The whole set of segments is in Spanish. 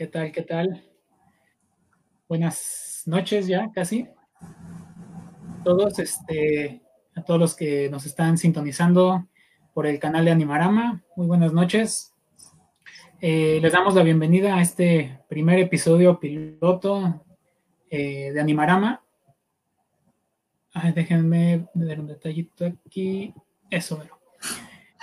¿Qué tal? ¿Qué tal? Buenas noches ya, casi. Todos, este, a todos los que nos están sintonizando por el canal de Animarama, muy buenas noches. Eh, les damos la bienvenida a este primer episodio piloto eh, de Animarama. Ay, déjenme ver un detallito aquí. Eso.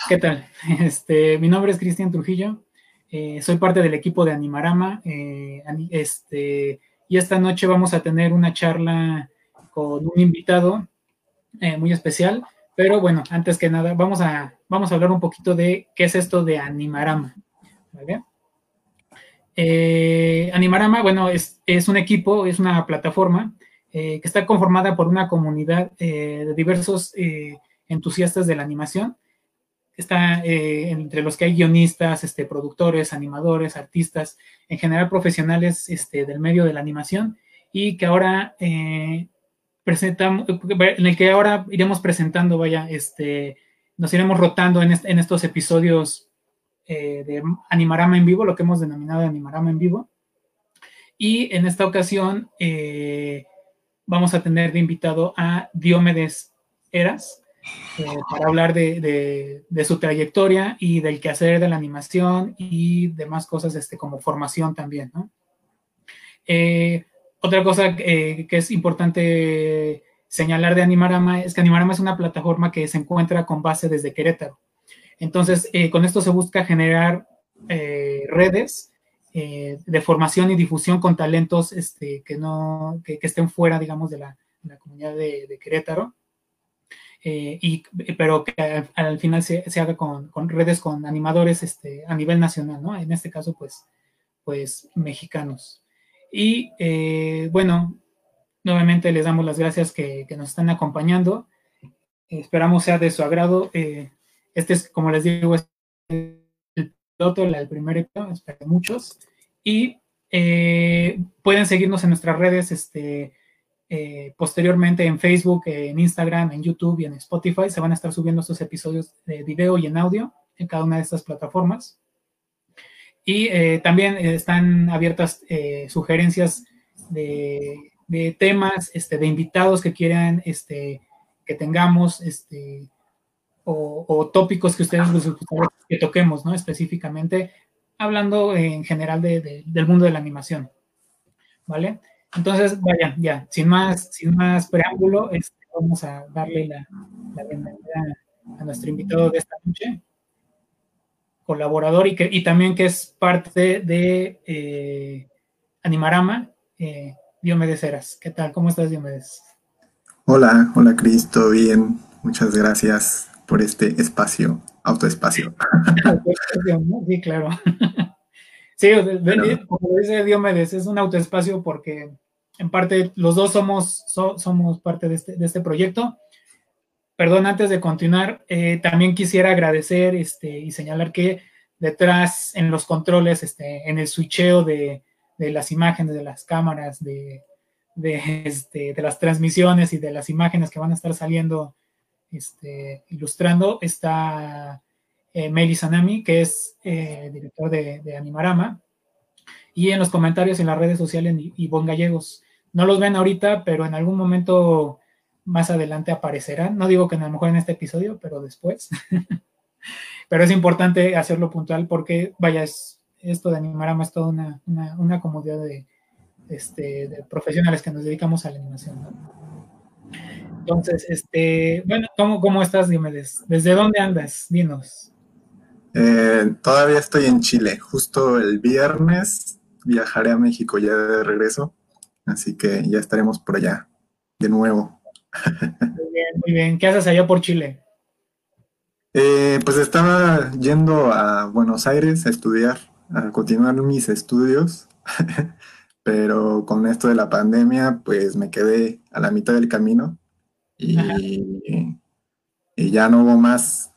¿Qué tal? Este, mi nombre es Cristian Trujillo. Eh, soy parte del equipo de Animarama. Eh, este, y esta noche vamos a tener una charla con un invitado eh, muy especial. Pero bueno, antes que nada, vamos a, vamos a hablar un poquito de qué es esto de Animarama. Animarama, bueno, es, es, un equipo, es una plataforma que está conformada por una comunidad de diversos entusiastas de la animación está eh, entre los que hay guionistas, este, productores, animadores, artistas, en general profesionales este, del medio de la animación y que ahora eh, presentamos, en el que ahora iremos presentando, vaya, este, nos iremos rotando en, estos episodios eh, de Animarama en vivo, lo que hemos denominado Animarama en vivo. Y en esta ocasión vamos a tener de invitado a Diomedes Eras, eh, para hablar de, su trayectoria y del quehacer de la animación y demás cosas este, como formación también. Eh, otra cosa eh, que es importante señalar de Animarama es que Animarama es una plataforma que se encuentra con base desde Querétaro. Entonces, con esto se busca generar redes de formación y difusión con talentos este, que, no, que, estén fuera, digamos, de la, comunidad de Querétaro eh, y, pero que al, final se, haga con, redes con animadores este, a nivel nacional, ¿no? En este caso, pues, pues mexicanos. Y eh, bueno, nuevamente les damos las gracias que, nos están acompañando. Esperamos sea de su agrado. Eh, este es, como les digo, es el piloto, el primer episodio, espero muchos. Y pueden seguirnos en nuestras redes, este, eh, posteriormente en Facebook, en Instagram, en YouTube y en Spotify se van a estar subiendo estos episodios de video y en audio en cada una de estas plataformas. Y eh, también están abiertas eh, sugerencias de, temas, este, de invitados que quieran este, que tengamos, este, o, tópicos que ustedes les gustaría que toquemos, ¿no? Específicamente, hablando en general del mundo de la animación. ¿Vale? Entonces, vaya, ya, sin más, sin más preámbulo, este, vamos a darle la, bienvenida a nuestro invitado de esta noche, colaborador y, que, y también que es parte de eh, Animarama, eh, Diomedes Eras. ¿Qué tal? ¿Cómo estás, Diomedes? Hola, hola Cristo, bien. Muchas gracias por este espacio, autoespacio. sí, claro. Sí, como dice Diomedes, es un autoespacio porque en parte los dos somos, somos parte de este, de este, proyecto. Perdón, antes de continuar, eh, también quisiera agradecer este, y señalar que detrás en los controles, este, en el switcheo de, de las imágenes, de las cámaras, de, de, este, de, las transmisiones y de las imágenes que van a estar saliendo este, ilustrando, está eh, Sanami, que es eh, director de, Animarama, y en los comentarios en las redes sociales Ivonne Gallegos. No los ven ahorita, pero en algún momento más adelante aparecerán. No digo que a lo mejor en este episodio, pero después. pero es importante hacerlo puntual porque, vaya, esto de Animarama es toda una, una, de, este, profesionales que nos dedicamos a la animación. Entonces, este, bueno, ¿cómo, cómo estás, Diomedes? ¿Desde dónde andas? Dinos. Eh, todavía estoy en Chile. Justo el viernes viajaré a México ya de regreso. Así que ya estaremos por allá de nuevo. Muy bien, muy bien. ¿Qué haces allá por Chile? Eh, pues estaba yendo a Buenos Aires a estudiar, a continuar mis estudios, pero con esto de la pandemia, pues me quedé a la mitad del camino y, y ya no hubo más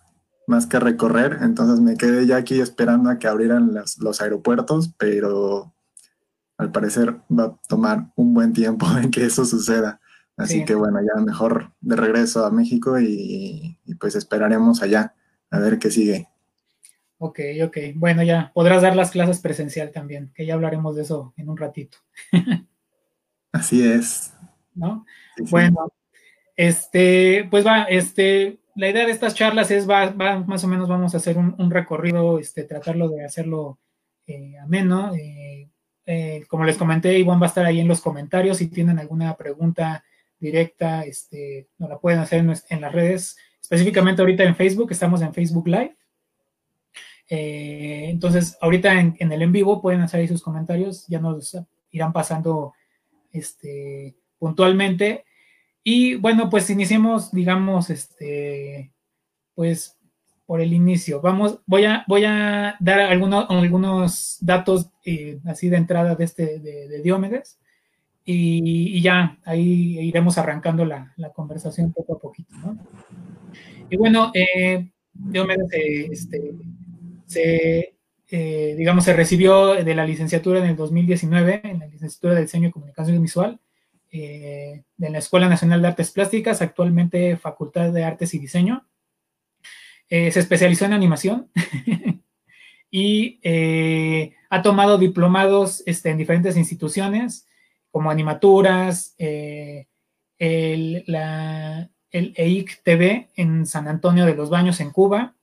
más que recorrer, entonces me quedé ya aquí esperando a que abrieran los aeropuertos, pero al parecer va a tomar un buen tiempo en que eso suceda. Así que bueno, ya mejor de regreso a México y, pues esperaremos allá a ver qué sigue. Ok, ok. Bueno, ya podrás dar las clases presencial también, que ya hablaremos de eso en un ratito. Así es. ¿No? Bueno, este, pues va, este, la idea de estas charlas es, más o menos vamos a hacer un, recorrido, este, tratarlo de hacerlo eh, ameno. Eh, eh, como les comenté, Iván va a estar ahí en los comentarios. Si tienen alguna pregunta directa, este, nos la pueden hacer en, las redes, específicamente ahorita en Facebook, estamos en Facebook Live. entonces, ahorita en, el en vivo pueden hacer ahí sus comentarios, ya nos irán pasando este, puntualmente. Y bueno, pues iniciemos, digamos, este, pues por el inicio. Vamos, voy a, voy a dar algunos, algunos datos eh, así de entrada de este, de, Diomedes. Y, ya ahí iremos arrancando la, conversación poco a poquito, Y bueno, eh, Diomedes eh, este, se, digamos, se recibió de la licenciatura en el 2019, en la licenciatura de Diseño y Comunicación Visual, eh, de la Escuela Nacional de Artes Plásticas, actualmente Facultad de Artes y Diseño. Eh, se especializó en animación y eh, ha tomado diplomados este, en diferentes instituciones, como Animaturas, el, EIC TV en San Antonio de los Baños, en Cuba,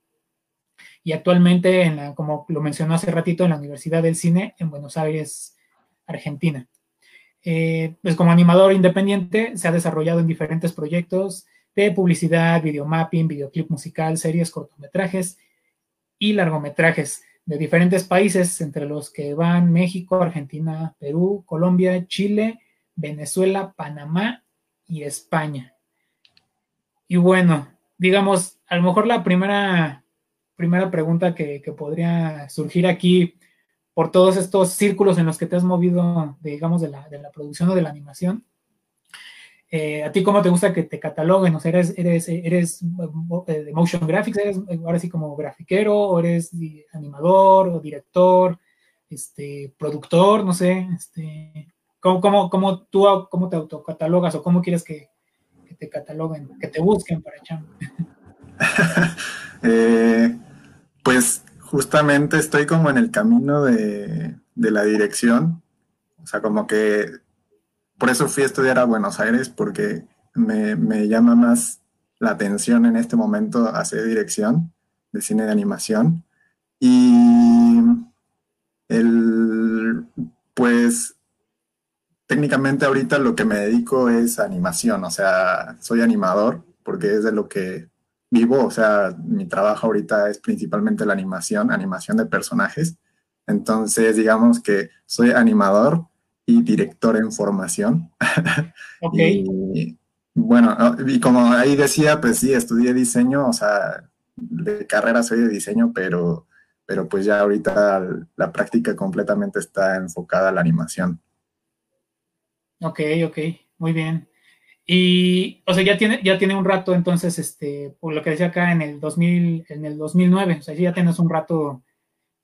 y actualmente, como lo mencionó hace ratito, en la Universidad del Cine en Buenos Aires, Argentina. Eh, pues como animador independiente se ha desarrollado en diferentes proyectos de publicidad, videomapping, videoclip musical, series, cortometrajes y largometrajes de diferentes países, entre los que van México, Argentina, Perú, Colombia, Chile, Venezuela, Panamá y España. Y bueno, digamos, a lo mejor la primera, primera pregunta que, que podría surgir aquí por todos estos círculos en los que te has movido, digamos, de la, de la producción o de la animación. Eh, ¿A ti cómo te gusta que te cataloguen? O sea, ¿eres, eres, eres eh, de motion graphics? ¿Eres ahora sí como grafiquero? ¿O eres animador o director? Este, productor, no sé. Este, ¿cómo, cómo, cómo tú cómo te autocatalogas o cómo quieres que, te cataloguen, que te busquen para echar? eh, pues justamente estoy como en el camino de, la dirección. O sea, como que por eso fui a estudiar a Buenos Aires, porque me, llama más la atención en este momento hacer dirección de cine de animación. Y el, pues técnicamente ahorita lo que me dedico es animación, o sea, soy animador porque es de lo que vivo, o sea, mi trabajo ahorita es principalmente la animación, animación de personajes. Entonces, digamos que soy animador y director en formación. Ok. y, bueno, y como ahí decía, pues sí, estudié diseño, o sea, de carrera soy de diseño, pero, pero pues ya ahorita la práctica completamente está enfocada a la animación. Ok, ok, muy bien. Y, o sea, ya tiene, ya tiene un rato, entonces, este, por lo que decía acá en el 2000, en el 2009, o sea, ya tienes un rato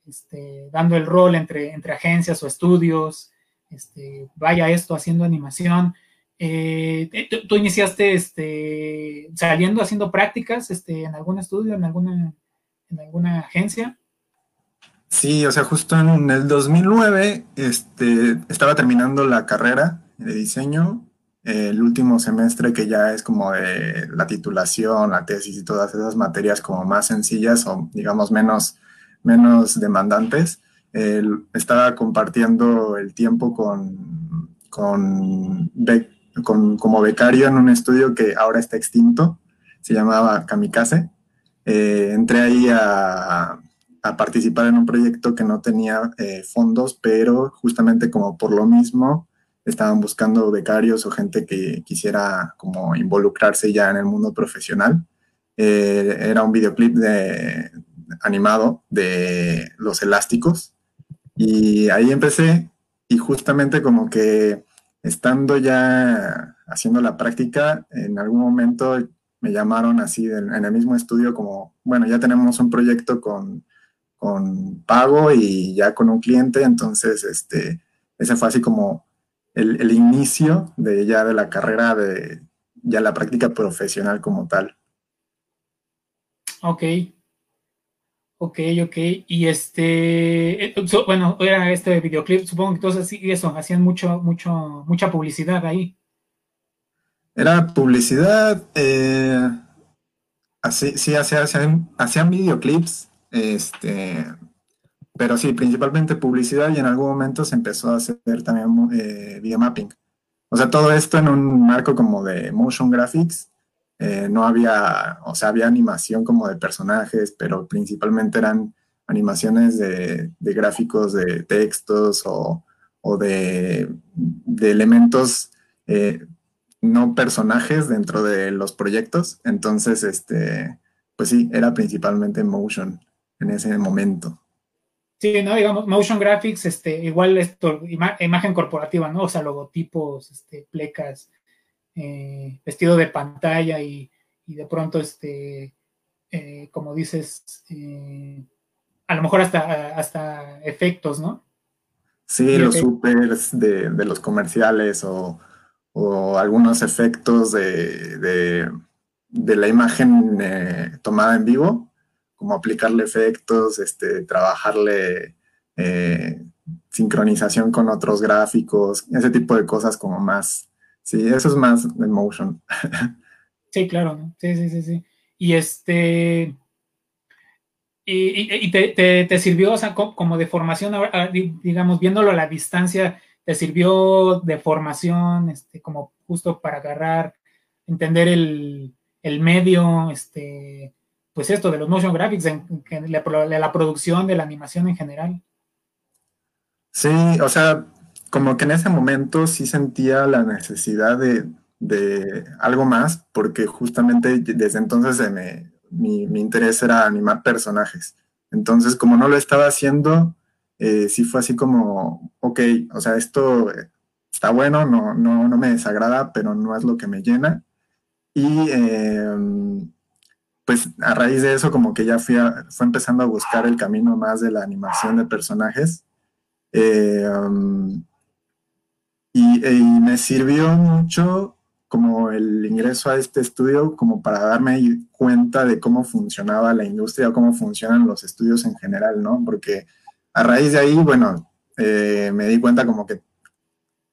este, dando el rol entre, entre agencias o estudios, este, vaya esto, haciendo animación. Eh, ¿tú, iniciaste este, saliendo haciendo prácticas este, en algún estudio, en alguna, en alguna agencia? Sí, o sea, justo en el 2009 este, estaba terminando la carrera de diseño el último semestre que ya es como de la titulación, la tesis y todas esas materias como más sencillas o digamos menos, menos demandantes, estaba compartiendo el tiempo con, con, como becario en un estudio que ahora está extinto, se llamaba Kamikaze. Eh, entré ahí a, a, participar en un proyecto que no tenía eh, fondos, pero justamente como por lo mismo estaban buscando becarios o gente que quisiera como involucrarse ya en el mundo profesional. Eh, era un videoclip de, animado de los elásticos y ahí empecé y justamente como que estando ya haciendo la práctica, en algún momento me llamaron así en, el mismo estudio como, bueno, ya tenemos un proyecto con, con pago y ya con un cliente, entonces este, ese fue así como el, inicio de ya de la carrera de ya la práctica profesional como tal. Ok. Ok, ok. Y este, eh, bueno, era este videoclip, supongo que entonces sí, eso, hacían mucho, mucho, mucha publicidad ahí. Era publicidad, eh, así, sí, hacían, hacían videoclips, este, pero sí, principalmente publicidad y en algún momento se empezó a hacer también eh, video mapping. O sea, todo esto en un marco como de motion graphics. Eh, no había, o sea, había animación como de personajes, pero principalmente eran animaciones de, gráficos de textos o, de, elementos eh, no personajes dentro de los proyectos. Entonces, este, pues sí, era principalmente motion en ese momento. Sí, ¿no? Digamos, motion graphics, este, igual esto, imagen corporativa, ¿no? O sea, logotipos, este, plecas, eh, vestido de pantalla y, de pronto, este, eh, como dices, eh, a lo mejor hasta, hasta efectos, ¿no? Sí, los supers de, los comerciales o, algunos efectos de, de la imagen tomada en vivo como aplicarle efectos, este, trabajarle eh, sincronización con otros gráficos, ese tipo de cosas como más, sí, eso es más de motion. Sí, claro, sí, sí, sí, sí. Y este, y, te, sirvió, como de formación, digamos, viéndolo a la distancia, te sirvió de formación, este, como justo para agarrar, entender el, el medio, este, pues esto de los motion graphics, en, la, producción de la animación en general. Sí, o sea, como que en ese momento sí sentía la necesidad de, algo más, porque justamente desde entonces mi, interés era animar personajes. Entonces, como no lo estaba haciendo, eh, sí fue así como, ok, o sea, esto está bueno, no, no, no me desagrada, pero no es lo que me llena. Y em, pues a raíz de eso como que ya fui fue empezando a buscar el camino más de la animación de personajes. Eh, um, y, me sirvió mucho como el ingreso a este estudio como para darme cuenta de cómo funcionaba la industria cómo funcionan los estudios en general, ¿no? Porque a raíz de ahí, bueno, eh, me di cuenta como que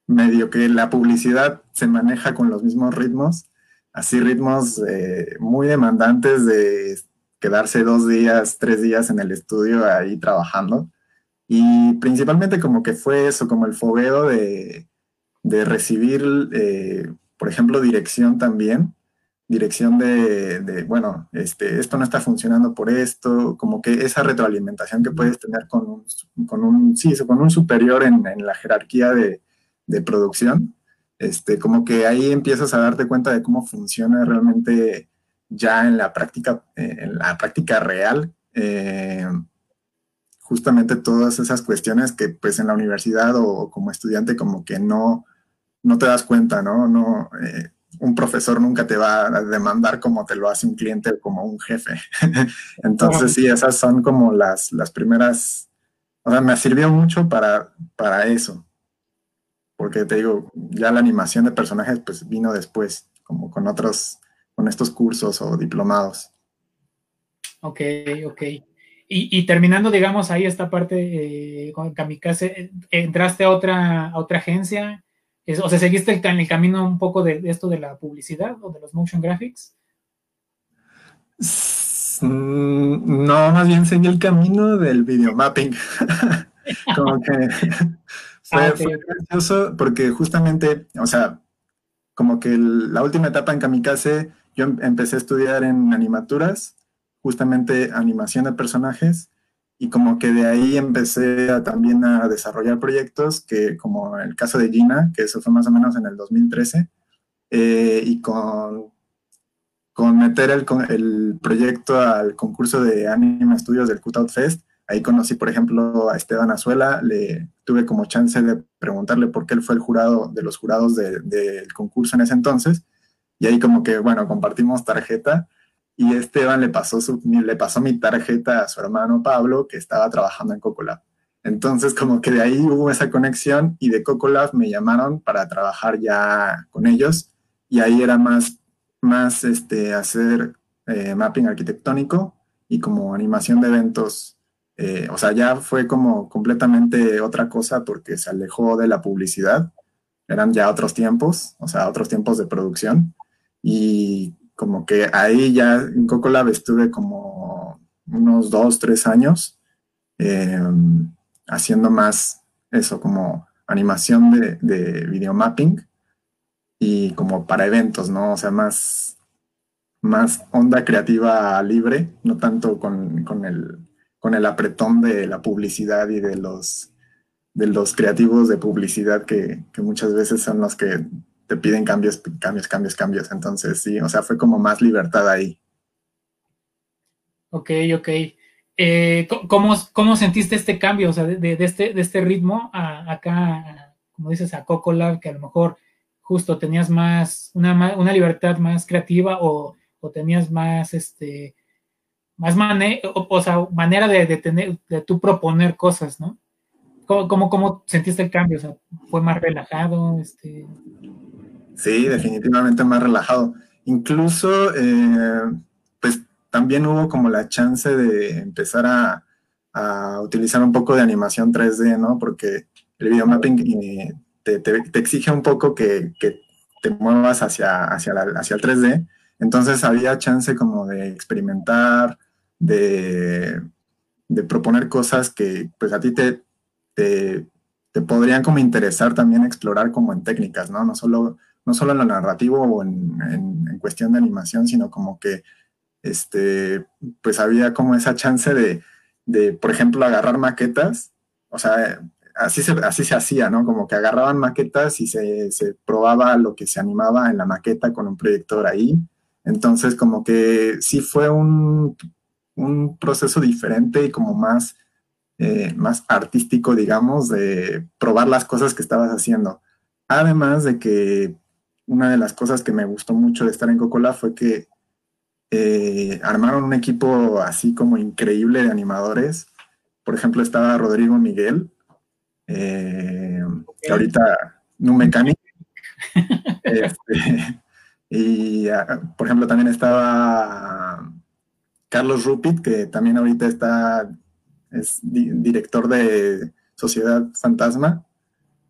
medio que la publicidad se maneja con los mismos ritmos así ritmos eh, muy demandantes de quedarse dos días, tres días en el estudio ahí trabajando. Y principalmente como que fue eso, como el fogueo de, recibir, eh, por ejemplo, dirección también, dirección de, bueno, este, esto no está funcionando por esto, como que esa retroalimentación que puedes tener con un, con un, sí, con un superior en, la jerarquía de, de producción, este, como que ahí empiezas a darte cuenta de cómo funciona realmente ya en la práctica, eh, en la práctica real, eh, justamente todas esas cuestiones que pues en la universidad o, como estudiante como que no, no te das cuenta, ¿no? no eh, un profesor nunca te va a demandar como te lo hace un cliente o como un jefe. Entonces sí, esas son como las, las primeras, o sea, me sirvió mucho para, para eso porque te digo, ya la animación de personajes pues vino después, como con otros, con estos cursos o diplomados. Ok, ok. Y, terminando, digamos, ahí esta parte eh, con Kamikaze, ¿entraste a otra, a otra agencia? o sea, ¿seguiste en el camino un poco de, esto de la publicidad o de los motion graphics? No, más bien seguí el camino del videomapping. como que Ah, fue, gracioso porque justamente, o sea, como que la última etapa en Kamikaze, yo em, empecé a estudiar en animaturas, justamente animación de personajes, y como que de ahí empecé a, también a desarrollar proyectos que, como el caso de Gina, que eso fue más o menos en el 2013, eh, y con, con meter el, el proyecto al concurso de Anime Studios del Cutout Fest, Ahí conocí, por ejemplo, a Esteban Azuela, le tuve como chance de preguntarle por qué él fue el jurado de los jurados del concurso en ese entonces. Y ahí como que, bueno, compartimos tarjeta y Esteban le pasó, su, le pasó mi tarjeta a su hermano Pablo, que estaba trabajando en Cocolab. Entonces, como que de ahí hubo esa conexión y de Cocolab me llamaron para trabajar ya con ellos y ahí era más, más este, hacer eh, mapping arquitectónico y como animación de eventos, eh, o sea, ya fue como completamente otra cosa porque se alejó de la publicidad, eran ya otros tiempos, o sea, otros tiempos de producción, y como que ahí ya en Coco Lab estuve como unos dos, tres años em, haciendo más eso, como animación de, de videomapping y como para eventos, ¿no? O sea, más, más onda creativa libre, no tanto con, el, con el apretón de la publicidad y de los, de los creativos de publicidad que, que muchas veces son los que te piden cambios, cambios, cambios, cambios. Entonces, sí, o sea, fue como más libertad ahí. Ok, ok. Eh, ¿cómo, ¿cómo, sentiste este cambio, o sea, de, este, de este ritmo a acá, como dices, a Coco Lab, que a lo mejor justo tenías más, una, una libertad más creativa o, o, tenías más, este, más mane o, sea, manera de, de, tener, de tú proponer cosas, ¿no? ¿Cómo, cómo, sentiste el cambio? O sea, ¿fue más relajado? Este... Sí, definitivamente más relajado. Incluso, eh, pues también hubo como la chance de empezar a, utilizar un poco de animación 3D, ¿no? Porque el videomapping te, te, exige un poco que, te muevas hacia, hacia, hacia el 3D. Entonces había chance como de experimentar, de, de proponer cosas que pues a ti te, te, te, podrían como interesar también explorar como en técnicas, ¿no? No solo, no solo en lo narrativo o en, en cuestión de animación, sino como que este, pues había como esa chance de, de, por ejemplo, agarrar maquetas, o sea, así se, así se hacía, ¿no? Como que agarraban maquetas y se, se, probaba lo que se animaba en la maqueta con un proyector ahí. Entonces, como que sí fue un, un proceso diferente y como más, eh, más artístico, digamos, de probar las cosas que estabas haciendo. Además de que una de las cosas que me gustó mucho de estar en Cocola fue que eh, armaron un equipo así como increíble de animadores. Por ejemplo, estaba Rodrigo Miguel, eh, que ahorita no mecánico. Este, y, ah, por ejemplo, también estaba Carlos Rupit, que también ahorita está, es director de Sociedad Fantasma.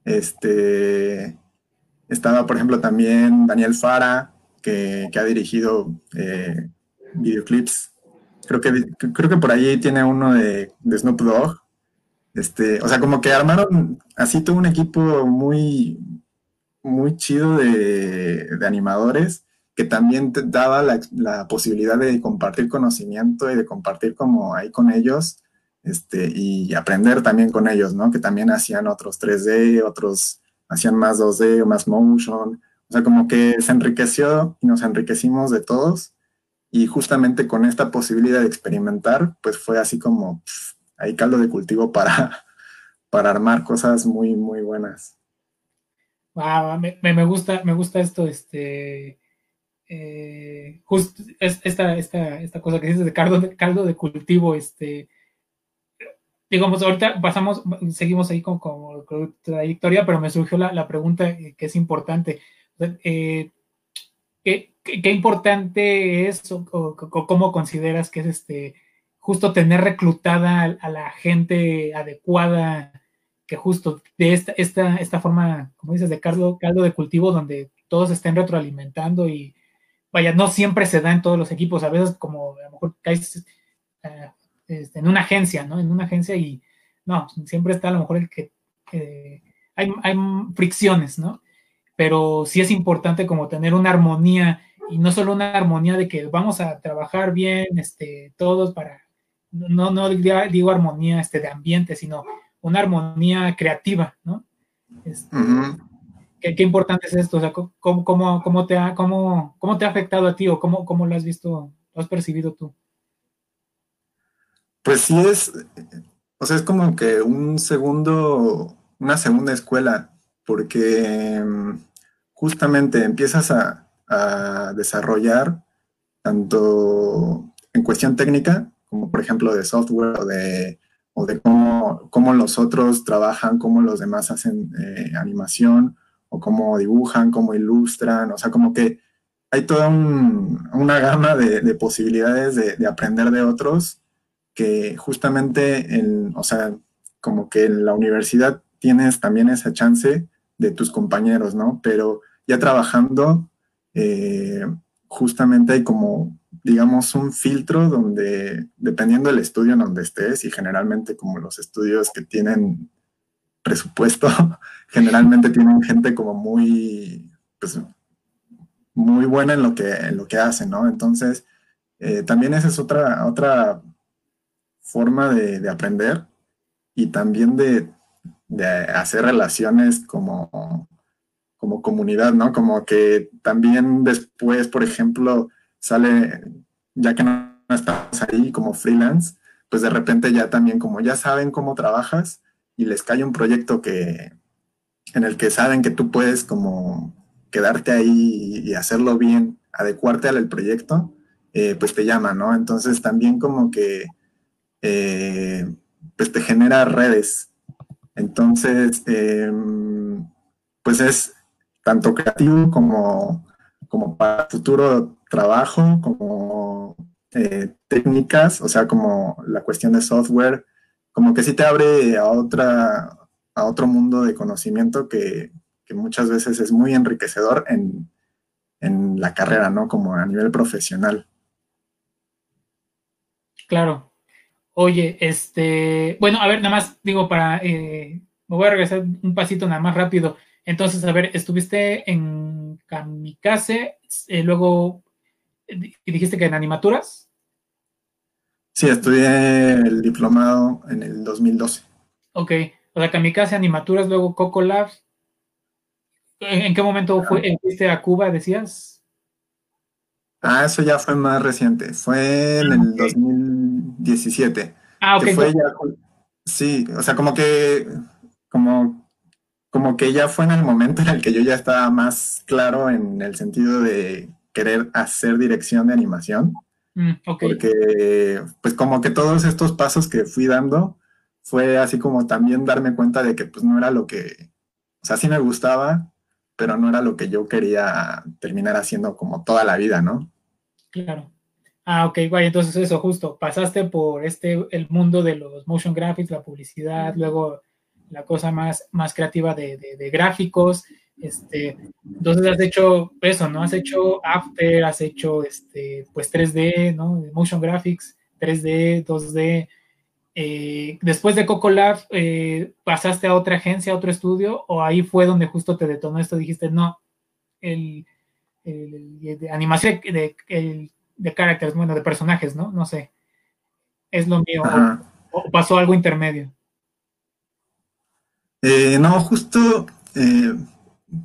Este, estaba, por ejemplo, también Daniel Fara, que, ha dirigido eh, videoclips. Creo que, creo que por ahí tiene uno de, Snoop Dogg. Este, o sea, como que armaron, así tuvo un equipo muy, muy chido de, animadores que también te daba la, posibilidad de compartir conocimiento y de compartir como ahí con ellos este, y aprender también con ellos, ¿no? Que también hacían otros 3D, otros hacían más 2D o más motion. O sea, como que se enriqueció y nos enriquecimos de todos. Y justamente con esta posibilidad de experimentar, pues fue así como ahí caldo de cultivo para, para armar cosas muy, muy buenas. me, gusta, me gusta esto, este, eh, justo esta, esta, esta cosa que dices de caldo de, caldo de cultivo, este, digamos, ahorita pasamos, seguimos ahí con, con, trayectoria, pero me surgió la, la pregunta que es importante. Eh, ¿qué, importante es o, cómo consideras que es este justo tener reclutada a, la gente adecuada que justo de esta, esta, esta forma, como dices, de caldo, caldo de cultivo donde todos estén retroalimentando y vaya, no siempre se da en todos los equipos, a veces como a lo mejor caes eh, este, en una agencia, ¿no? En una agencia y no, siempre está a lo mejor el que hay, hay fricciones, ¿no? pero sí es importante como tener una armonía y no solo una armonía de que vamos a trabajar bien este, todos para, no, no digo armonía este, de ambiente, sino una armonía creativa, ¿no? Este, ¿qué, importante es esto? O sea, ¿cómo, cómo, cómo te, ha, cómo, cómo te ha afectado a ti o cómo, cómo lo has visto, lo has percibido tú? Pues sí es, o sea, es como que un segundo, una segunda escuela, porque justamente empiezas a, desarrollar tanto en cuestión técnica, como por ejemplo de software o de, o de cómo, cómo, los otros trabajan, cómo los demás hacen eh, animación, o cómo dibujan, cómo ilustran, o sea, como que hay toda una gama de, posibilidades de, aprender de otros que justamente, en, o sea, como que en la universidad tienes también esa chance de tus compañeros, ¿no? Pero ya trabajando, eh, justamente hay como, digamos, un filtro donde, dependiendo del estudio en donde estés, y generalmente como los estudios que tienen presupuesto, generalmente tienen gente como muy, pues, muy buena en lo que, en lo que hacen, ¿no? Entonces, eh, también esa es otra, otra forma de, aprender y también de, hacer relaciones como, como comunidad, ¿no? Como que también después, por ejemplo, sale, ya que no estás ahí como freelance, pues de repente ya también como ya saben cómo trabajas y les cae un proyecto que en el que saben que tú puedes como quedarte ahí y hacerlo bien, adecuarte al proyecto, eh, pues te llama, ¿no? Entonces también como que eh, pues te genera redes. Entonces, em, pues es tanto creativo como, como para futuro trabajo, como eh, técnicas, o sea, como la cuestión de software, como que sí te abre a otra a otro mundo de conocimiento que, que muchas veces es muy enriquecedor en, en la carrera, ¿no? Como a nivel profesional. Claro, Oye, este, bueno, a ver, nada más digo para, eh, me voy a regresar un pasito nada más rápido. Entonces, a ver, estuviste en Kamikaze, eh, luego dijiste que en animaturas. Sí, estudié el diplomado en el 2012. Ok, o sea, Kamikaze, animaturas, luego Coco Labs. ¿En, qué momento fue, fuiste a Cuba, decías? Ah, eso ya fue más reciente, fue en el 2017. Ah, ok. sí, o sea, como que, como, como que ya fue en el momento en el que yo ya estaba más claro en el sentido de querer hacer dirección de animación. Mm, Porque, pues como que todos estos pasos que fui dando, fue así como también darme cuenta de que pues no era lo que, o sea, sí me gustaba, pero no era lo que yo quería terminar haciendo como toda la vida, ¿no? Claro. Ah, ok, guay, entonces eso, justo, pasaste por este, el mundo de los motion graphics, la publicidad, luego la cosa más, más creativa de, de, gráficos, este, entonces has hecho eso, ¿no? Has hecho After, has hecho, este, pues 3D, ¿no? Motion graphics, 3D, 2D, eh, después de Coco Lab, eh, ¿pasaste a otra agencia, a otro estudio? ¿O ahí fue donde justo te detonó esto? Dijiste, no, el, de animación de, de caracteres, bueno, de personajes, ¿no? No sé. Es lo mío. O, pasó algo intermedio? Eh, no, justo,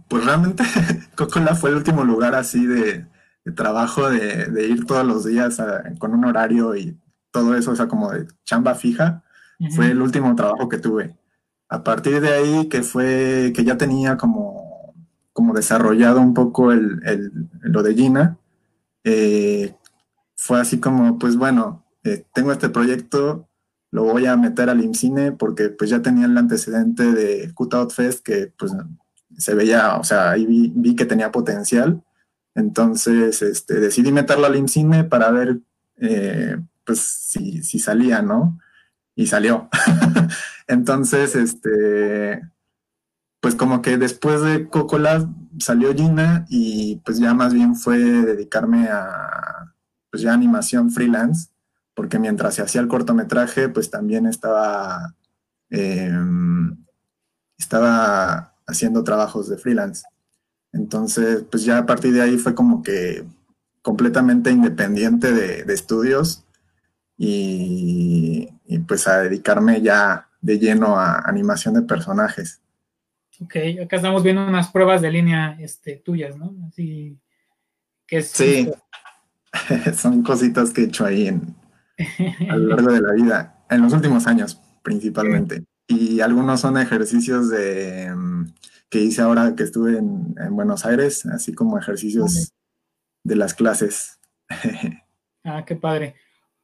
pues realmente Coco Lab fue el último lugar así de, trabajo, de, ir todos los días con un horario y todo eso, o sea, como de chamba fija, fue el último trabajo que tuve. A partir de ahí, que fue, que ya tenía como, como desarrollado un poco el, lo de Gina, eh, fue así como, pues bueno, eh, tengo este proyecto, lo voy a meter al IMCINE porque pues ya tenía el antecedente de Cutout Fest que pues se veía, o sea, ahí vi, que tenía potencial. Entonces, este, decidí meterlo al IMCINE para ver eh, pues si, si salía, ¿no? Y salió. Entonces, este, pues como que después de Cocola salió Gina y pues ya más bien fue dedicarme a, pues ya animación freelance, porque mientras se hacía el cortometraje, pues también estaba, em, estaba haciendo trabajos de freelance. Entonces, pues ya a partir de ahí fue como que completamente independiente de, de estudios y, pues a dedicarme ya de lleno a animación de personajes. Ok, acá estamos viendo unas pruebas de línea este, tuyas, ¿no? Así que Sí, son cositas que he hecho ahí en, a lo largo de la vida, en los últimos años principalmente. Y algunos son ejercicios de mm, que hice ahora que estuve en, en Buenos Aires, así como ejercicios de las clases. ah, qué padre.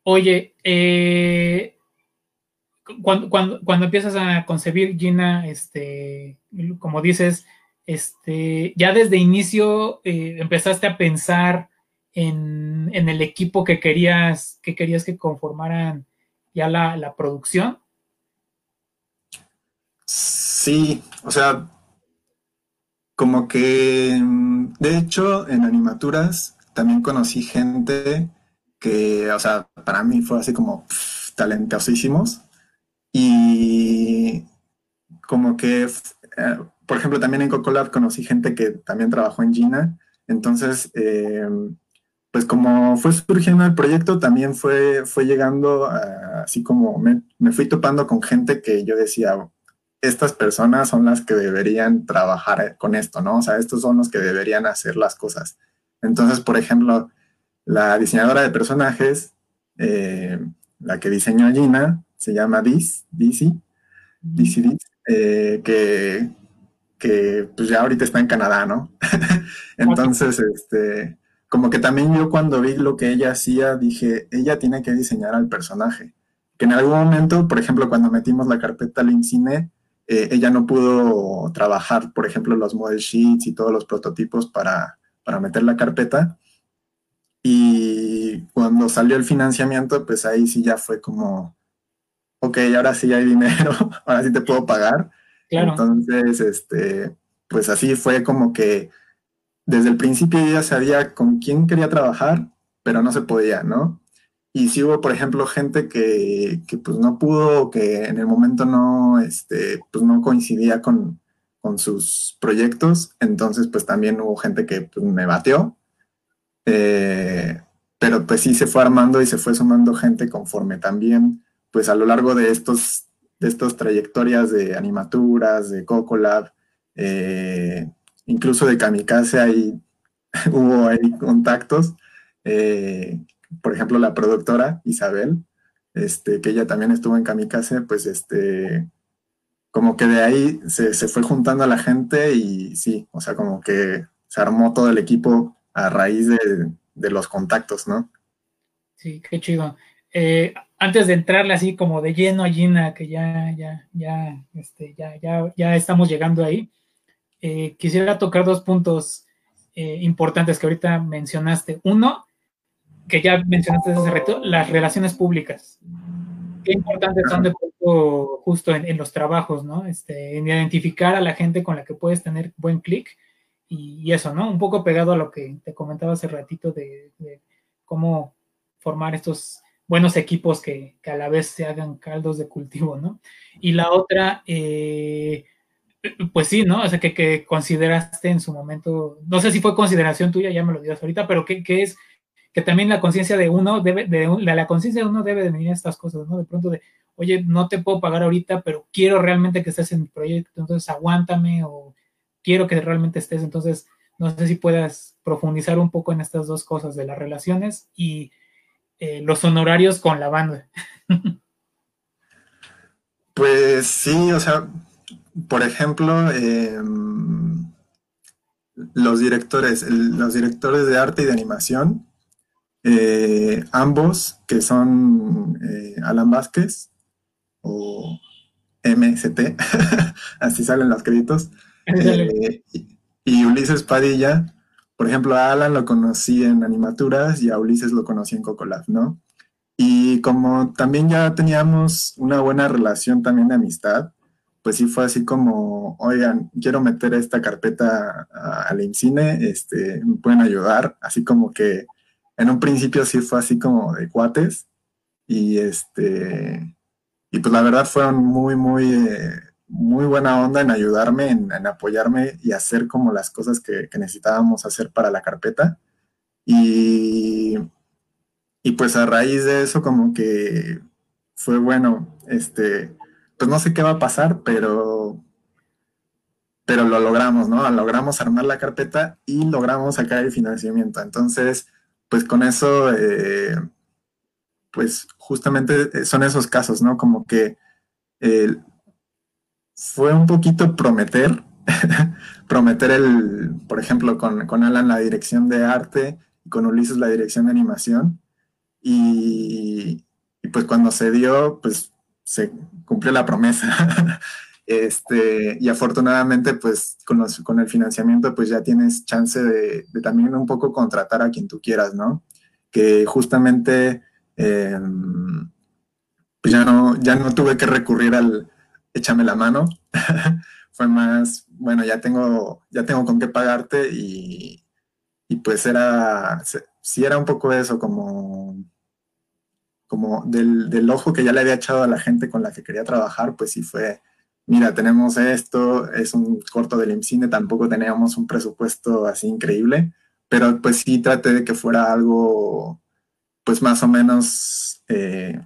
Oye, eh, cuando, cuando, empiezas a concebir Gina, este, como dices, este, ya desde inicio eh, empezaste a pensar en, el equipo que querías que querías que conformaran ya la, producción. Sí, o sea, como que, de hecho, en animaturas también conocí gente que, o sea, para mí fue así como talentosísimos. Y como que, eh, por ejemplo, también en Cocolab conocí gente que también trabajó en Gina, entonces, eh, pues como fue surgiendo el proyecto, también fue, fue llegando, así como me, me, fui topando con gente que yo decía, estas personas son las que deberían trabajar con esto, ¿no? O sea, estos son los que deberían hacer las cosas. Entonces, por ejemplo, la diseñadora de personajes, eh, la que diseñó Gina, se llama Diz, Dizzy, Dizzy eh, que, que pues ya ahorita está en Canadá, ¿no? Entonces, este, como que también yo cuando vi lo que ella hacía, dije, ella tiene que diseñar al personaje. Que en algún momento, por ejemplo, cuando metimos la carpeta al Incine, eh, ella no pudo trabajar, por ejemplo, los model sheets y todos los prototipos para, para meter la carpeta. Y cuando salió el financiamiento, pues ahí sí ya fue como, ok, ahora sí hay dinero, ahora sí te puedo pagar. Entonces, este, pues así fue como que desde el principio ya sabía con quién quería trabajar, pero no se podía, ¿no? Y si hubo, por ejemplo, gente que, que pues no pudo, que en el momento no, este, pues no coincidía con, con sus proyectos, entonces pues también hubo gente que pues, me batió, eh, pero pues sí se fue armando y se fue sumando gente conforme también, pues a lo largo de de estas trayectorias de animaturas, de Cocolab, eh, incluso de Kamikaze, ahí hubo contactos. Eh, por ejemplo, la productora Isabel, este, que ella también estuvo en Kamikaze, pues este, como que de ahí se, se, fue juntando a la gente y sí, o sea, como que se armó todo el equipo a raíz de, de los contactos, ¿no? Sí, qué chido. Eh, antes de entrarle así como de lleno a Gina, que ya, ya, ya, este, ya, ya, ya estamos llegando ahí, eh, quisiera tocar dos puntos eh, importantes que ahorita mencionaste. Uno, que ya mencionaste hace rato, las relaciones públicas. Qué importantes son de justo en, los trabajos, ¿no? Este, en identificar a la gente con la que puedes tener buen clic y, eso, ¿no? Un poco pegado a lo que te comentaba hace ratito de, cómo formar estos buenos equipos que, a la vez se hagan caldos de cultivo, ¿no? Y la otra, eh, pues sí, ¿no? O sea, que, consideraste en su momento, no sé si fue consideración tuya, ya me lo digas ahorita, pero que, es que también la conciencia de uno debe, de, la, conciencia de uno debe de venir a estas cosas, ¿no? De pronto de, oye, no te puedo pagar ahorita, pero quiero realmente que estés en mi proyecto, entonces aguántame o quiero que realmente estés. Entonces, no sé si puedas profundizar un poco en estas dos cosas de las relaciones y eh, los honorarios con la banda. pues sí, o sea, por ejemplo, em, los directores, los directores de arte y de animación, eh, ambos, que son eh, Alan Vázquez o MST, así salen los créditos, eh, y Ulises Padilla, por ejemplo, a Alan lo conocí en Animaturas y a Ulises lo conocí en Cocolab, ¿no? Y como también ya teníamos una buena relación también de amistad, pues sí fue así como, oigan, quiero meter esta carpeta al INCINE, este, me pueden ayudar, así como que en un principio sí fue así como de cuates y este, y pues la verdad fueron muy, muy, eh, muy buena onda en ayudarme, en, apoyarme y hacer como las cosas que, necesitábamos hacer para la carpeta. Y, y pues a raíz de eso como que fue bueno, este, pues no sé qué va a pasar, pero, pero lo logramos, ¿no? Logramos armar la carpeta y logramos sacar el financiamiento. Entonces, pues con eso, eh, pues justamente son esos casos, ¿no? Como que fue un poquito prometer, prometer el, por ejemplo, con, con, Alan la dirección de arte y con Ulises la dirección de animación. Y, pues cuando se dio, pues se cumplió la promesa. este, y afortunadamente, pues con, el financiamiento, pues ya tienes chance de, también un poco contratar a quien tú quieras, ¿no? Que justamente... Em, pues ya no, ya no tuve que recurrir al échame la mano. Fue más, bueno, ya tengo, ya tengo con qué pagarte y, y pues era, sí era un poco eso, como, como del, del, ojo que ya le había echado a la gente con la que quería trabajar, pues sí fue, mira, tenemos esto, es un corto del IMCINE, tampoco teníamos un presupuesto así increíble, pero pues sí traté de que fuera algo, pues más o menos, eh,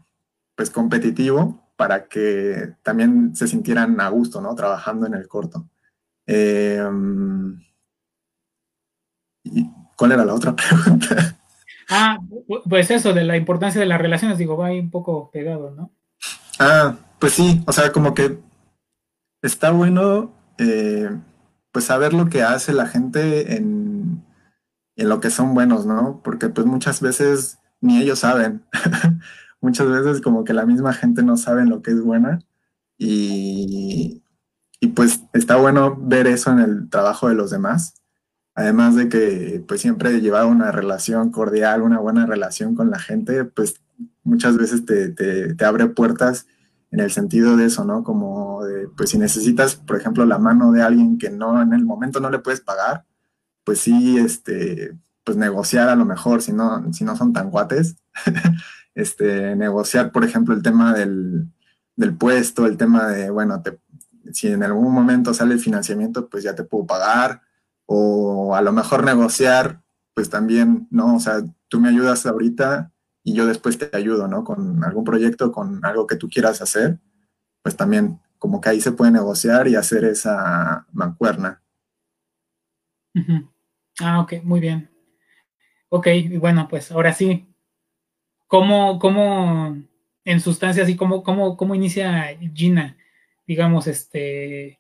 pues competitivo para que también se sintieran a gusto, ¿no? Trabajando en el corto. Eh, ¿y ¿Cuál era la otra pregunta? Ah, pues eso, de la importancia de las relaciones, digo, va ahí un poco pegado, ¿no? Ah, pues sí, o sea, como que está bueno, eh, pues saber lo que hace la gente en, en lo que son buenos, ¿no? Porque pues muchas veces ni ellos saben. muchas veces como que la misma gente no sabe lo que es buena y, y pues está bueno ver eso en el trabajo de los demás. Además de que pues siempre llevar una relación cordial, una buena relación con la gente, pues muchas veces te, te, te abre puertas en el sentido de eso, ¿no? Como de, pues si necesitas, por ejemplo, la mano de alguien que no en el momento no le puedes pagar, pues sí, este, pues negociar a lo mejor, si no, si no son tan guates, este, negociar, por ejemplo, el tema del, del puesto, el tema de, bueno, si en algún momento sale el financiamiento, pues ya te puedo pagar, o a lo mejor negociar, pues también, ¿no? O sea, tú me ayudas ahorita y yo después te ayudo, ¿no? Con algún proyecto, con algo que tú quieras hacer, pues también como que ahí se puede negociar y hacer esa mancuerna. Ah, ok, muy bien. Ok, bueno, pues ahora sí, ¿cómo, cómo en sustancia, así como, cómo, cómo inicia Gina? Digamos, este,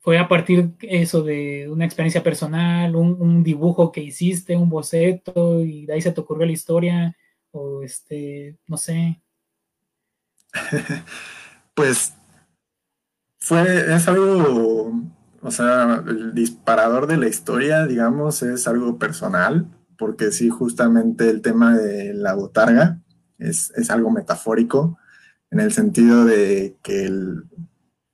fue a partir eso de una experiencia personal, un, dibujo que hiciste, un boceto, y de ahí se te ocurrió la historia, o este, no sé. pues fue, es algo, o sea, el disparador de la historia, digamos, es algo personal porque sí, justamente el tema de la botarga es, algo metafórico en el sentido de que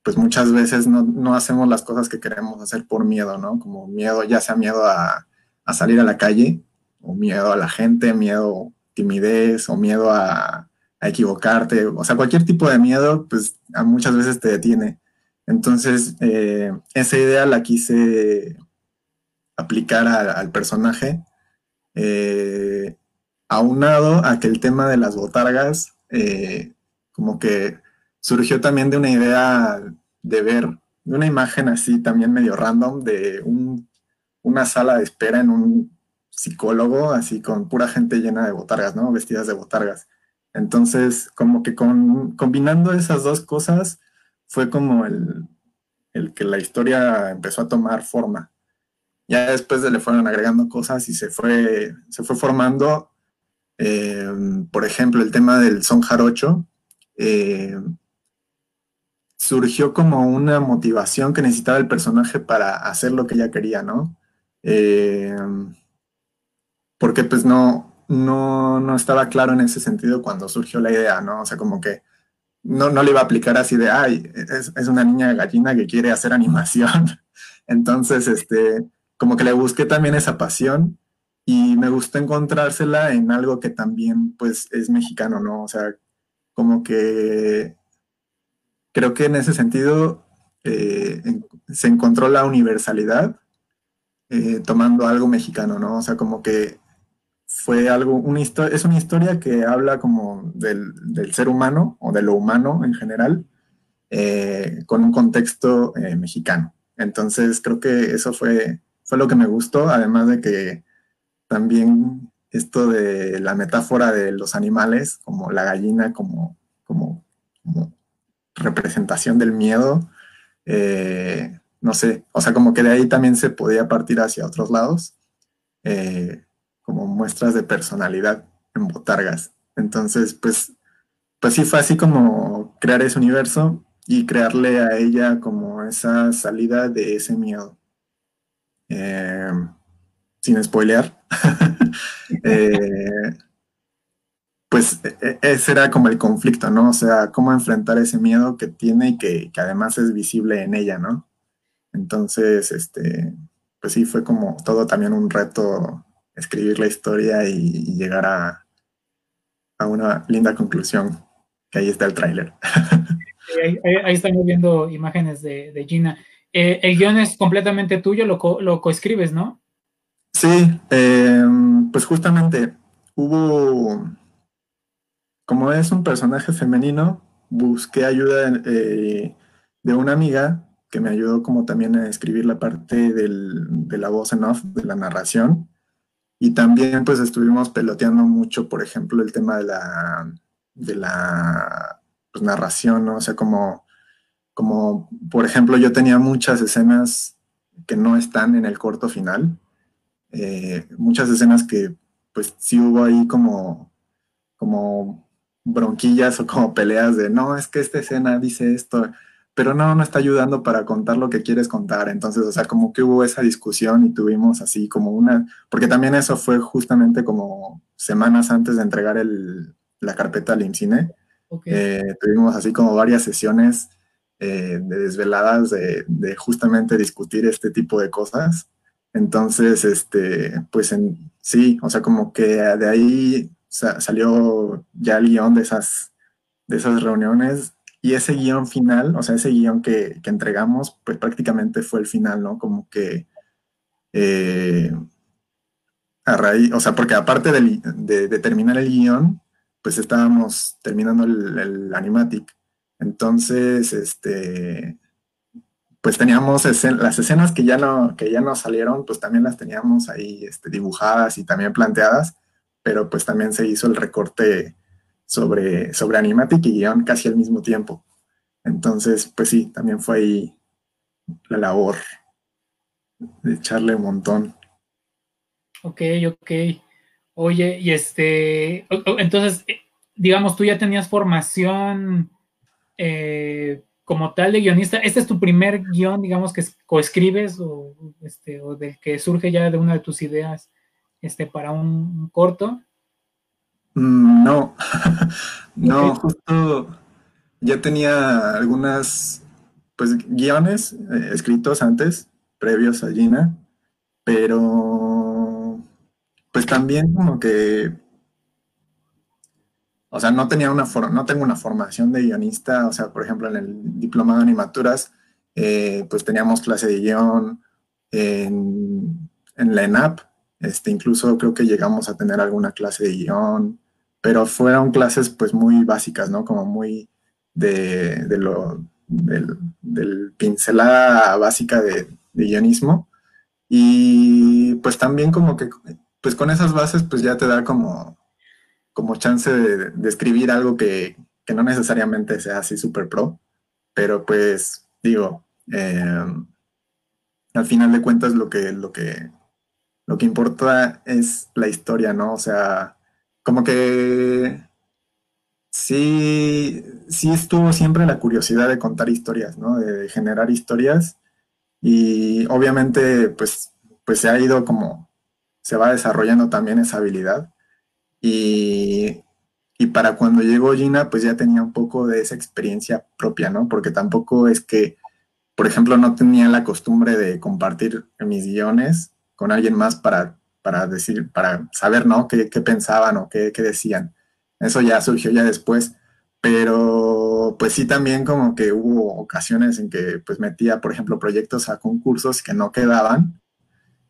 pues muchas veces no, hacemos las cosas que queremos hacer por miedo, ¿no? Como miedo, ya sea miedo a, salir a la calle, o miedo a la gente, miedo, timidez, o miedo a, equivocarte, o sea, cualquier tipo de miedo, pues a muchas veces te detiene. Entonces, eh, esa idea la quise aplicar al personaje eh, aunado a que el tema de las botargas, eh, como que surgió también de una idea de ver, una imagen así también medio random de una sala de espera en un psicólogo, así con pura gente llena de botargas, ¿no? Vestidas de botargas. Entonces, como que con, combinando esas dos cosas, fue como el, el que la historia empezó a tomar forma. Ya después le fueron agregando cosas y se fue, se fue formando, eh, por ejemplo, el tema del son jarocho. Eh, surgió como una motivación que necesitaba el personaje para hacer lo que ella quería, ¿no? Eh, porque pues no, no, no, estaba claro en ese sentido cuando surgió la idea, ¿no? O sea, como que no, no le iba a aplicar así de, ay, es, es, una niña gallina que quiere hacer animación. Entonces, este, como que le busqué también esa pasión y me gustó encontrársela en algo que también pues es mexicano, ¿no? O sea, como que creo que en ese sentido eh, se encontró la universalidad eh, tomando algo mexicano, ¿no? O sea, como que fue algo, una es una historia que habla como del, ser humano o de lo humano en general, eh, con un contexto mexicano. Entonces creo que eso fue fue lo que me gustó, además de que también esto de la metáfora de los animales, como la gallina, como, como, representación del miedo, eh, no sé, o sea, como que de ahí también se podía partir hacia otros lados, eh, como muestras de personalidad en botargas. Entonces, pues, pues sí fue así como crear ese universo y crearle a ella como esa salida de ese miedo. Eh, sin spoilear. Eh, pues e, e, ese era como el conflicto, ¿no? O sea, cómo enfrentar ese miedo que tiene y que, además es visible en ella, ¿no? Entonces, este, pues sí, fue como todo también un reto escribir la historia y, llegar a, a, una linda conclusión, que ahí está el tráiler. Ahí, estamos viendo imágenes de, Gina. Eh, el guion es completamente tuyo, lo, lo coescribes, ¿no? Sí, em, pues justamente hubo, como es un personaje femenino, busqué ayuda eh, de una amiga que me ayudó como también a escribir la parte de la voz en off, de la narración. Y también pues estuvimos peloteando mucho, por ejemplo, el tema de la, de la pues, narración, ¿no? O sea, como, como, por ejemplo, yo tenía muchas escenas que no están en el corto final eh, muchas escenas que pues sí hubo ahí como, como bronquillas o como peleas de, no, es que esta escena dice esto, pero no, no está ayudando para contar lo que quieres contar. Entonces, o sea, como que hubo esa discusión y tuvimos así como una, porque también eso fue justamente como semanas antes de entregar el, la carpeta al IMCINE. Eh, tuvimos así como varias sesiones eh, de desveladas de, de, justamente discutir este tipo de cosas. Entonces, este, pues en, sí, o sea, como que de ahí salió ya el guion de esas, de esas reuniones y ese guion final, o sea, ese guion que, entregamos, pues prácticamente fue el final, ¿no? Como que eh, a raíz, o sea, porque aparte de, terminar el guion, pues estábamos terminando el, el animatic. Entonces, este, pues teníamos las escenas que ya no, que ya no salieron, pues también las teníamos ahí este, dibujadas y también planteadas, pero pues también se hizo el recorte sobre, sobre Animatic y guion casi al mismo tiempo. Entonces, pues sí, también fue ahí la labor de echarle un montón. Ok, ok. Oye, y este, entonces, eh, digamos, tú ya tenías formación eh, como tal de guionista, ¿este es tu primer guion, digamos, que coescribes o, este, o del que surge ya de una de tus ideas este, para un, corto? Mm, no, no, justo ya tenía algunas, pues, guiones eh, escritos antes, previos a Gina, pero pues también como que o sea, no tenía una no tengo una formación de guionista, o sea, por ejemplo, en el diplomado de animaturas, eh, pues teníamos clase de guion en, la ENAP, este, incluso creo que llegamos a tener alguna clase de guion, pero fueron clases pues muy básicas, ¿no? Como muy de, lo, del, pincelada básica de, de guionismo. Y pues también como que, pues con esas bases pues ya te da como como chance de, escribir algo que, no necesariamente sea así súper pro, pero pues digo, em, al final de cuentas lo que, lo que, lo que importa es la historia, ¿no? O sea, como que sí, sí estuvo siempre la curiosidad de contar historias, ¿no? De generar historias y obviamente pues, pues se ha ido como, se va desarrollando también esa habilidad y, para cuando llegó Gina, pues ya tenía un poco de esa experiencia propia, ¿no? Porque tampoco es que, por ejemplo, no tenía la costumbre de compartir mis guiones con alguien más para, para decir, para saber, ¿no? Qué, pensaban o qué, qué, decían. Eso ya surgió ya después. Pero pues sí también como que hubo ocasiones en que pues metía, por ejemplo, proyectos a concursos que no quedaban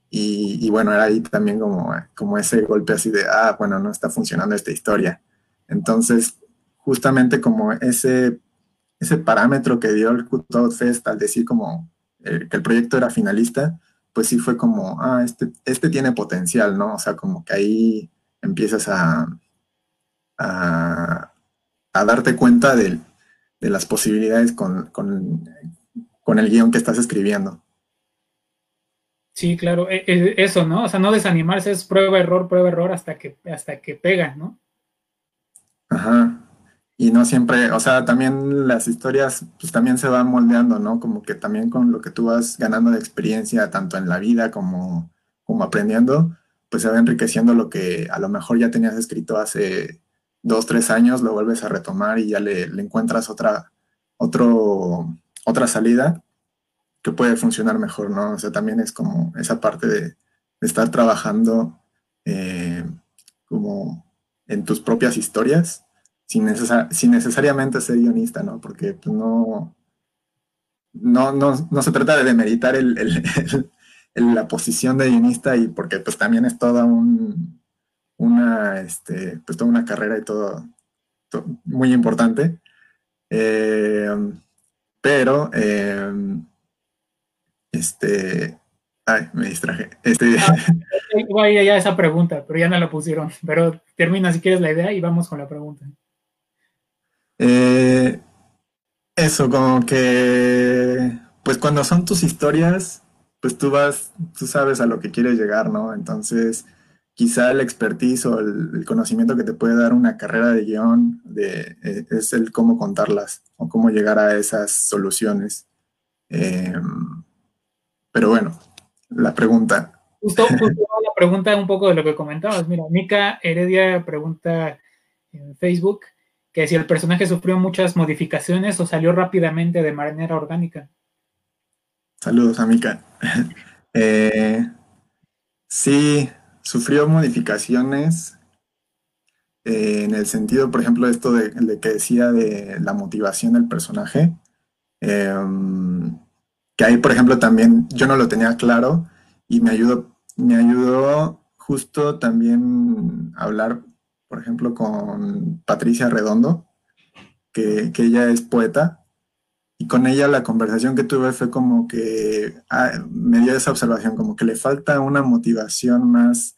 y, bueno, era ahí también como, como ese golpe así de, ah, bueno, no está funcionando esta historia. Entonces, justamente como ese, ese parámetro que dio el Cutout Fest al decir como eh, que el proyecto era finalista, pues sí fue como, ah, este, este tiene potencial, ¿no? O sea, como que ahí empiezas a, a, darte cuenta de, de las posibilidades con, con, con el guion que estás escribiendo. Sí, claro, e, e, eso, ¿no? O sea, no desanimarse, es prueba, error, prueba, error hasta que, hasta que pega, ¿no? Ajá. Y no siempre, o sea, también las historias, pues también se van moldeando, ¿no? Como que también con lo que tú vas ganando de experiencia, tanto en la vida como, como aprendiendo, pues se va enriqueciendo lo que a lo mejor ya tenías escrito hace dos, tres años lo vuelves a retomar y ya le, encuentras otra, otro, otra salida que puede funcionar mejor, ¿no? O sea, también es como esa parte de, estar trabajando eh, como en tus propias historias sin, sin necesariamente ser guionista, ¿no? Porque pues, no, no, no, se trata de demeritar el, la posición de guionista y porque pues también es toda un, una, este, pues toda una carrera y todo, muy importante. Eh, pero, eh, este, ay, me distraje. Este, ah, ya esa pregunta, pero ya no la pusieron. Pero termina si quieres la idea y vamos con la pregunta. Eh, eso, como que, pues cuando son tus historias, pues tú vas, tú sabes a lo que quieres llegar, ¿no? Entonces, quizá el expertise o el, conocimiento que te puede dar una carrera de guion de, eh, es el cómo contarlas o cómo llegar a esas soluciones. Em, pero bueno, la pregunta. Justo, la pregunta un poco de lo que comentabas. Mira, Mika Heredia pregunta en Facebook que si el personaje sufrió muchas modificaciones o salió rápidamente de manera orgánica. Saludos, amica. Eh, sí, sufrió modificaciones eh, en el sentido, por ejemplo, esto de, que decía de la motivación del personaje. Em, que ahí, por ejemplo, también yo no lo tenía claro y me ayudó, me ayudó justo también a hablar por ejemplo, con Patricia Redondo, que, ella es poeta, y con ella la conversación que tuve fue como que ah, me dio esa observación, como que le falta una motivación más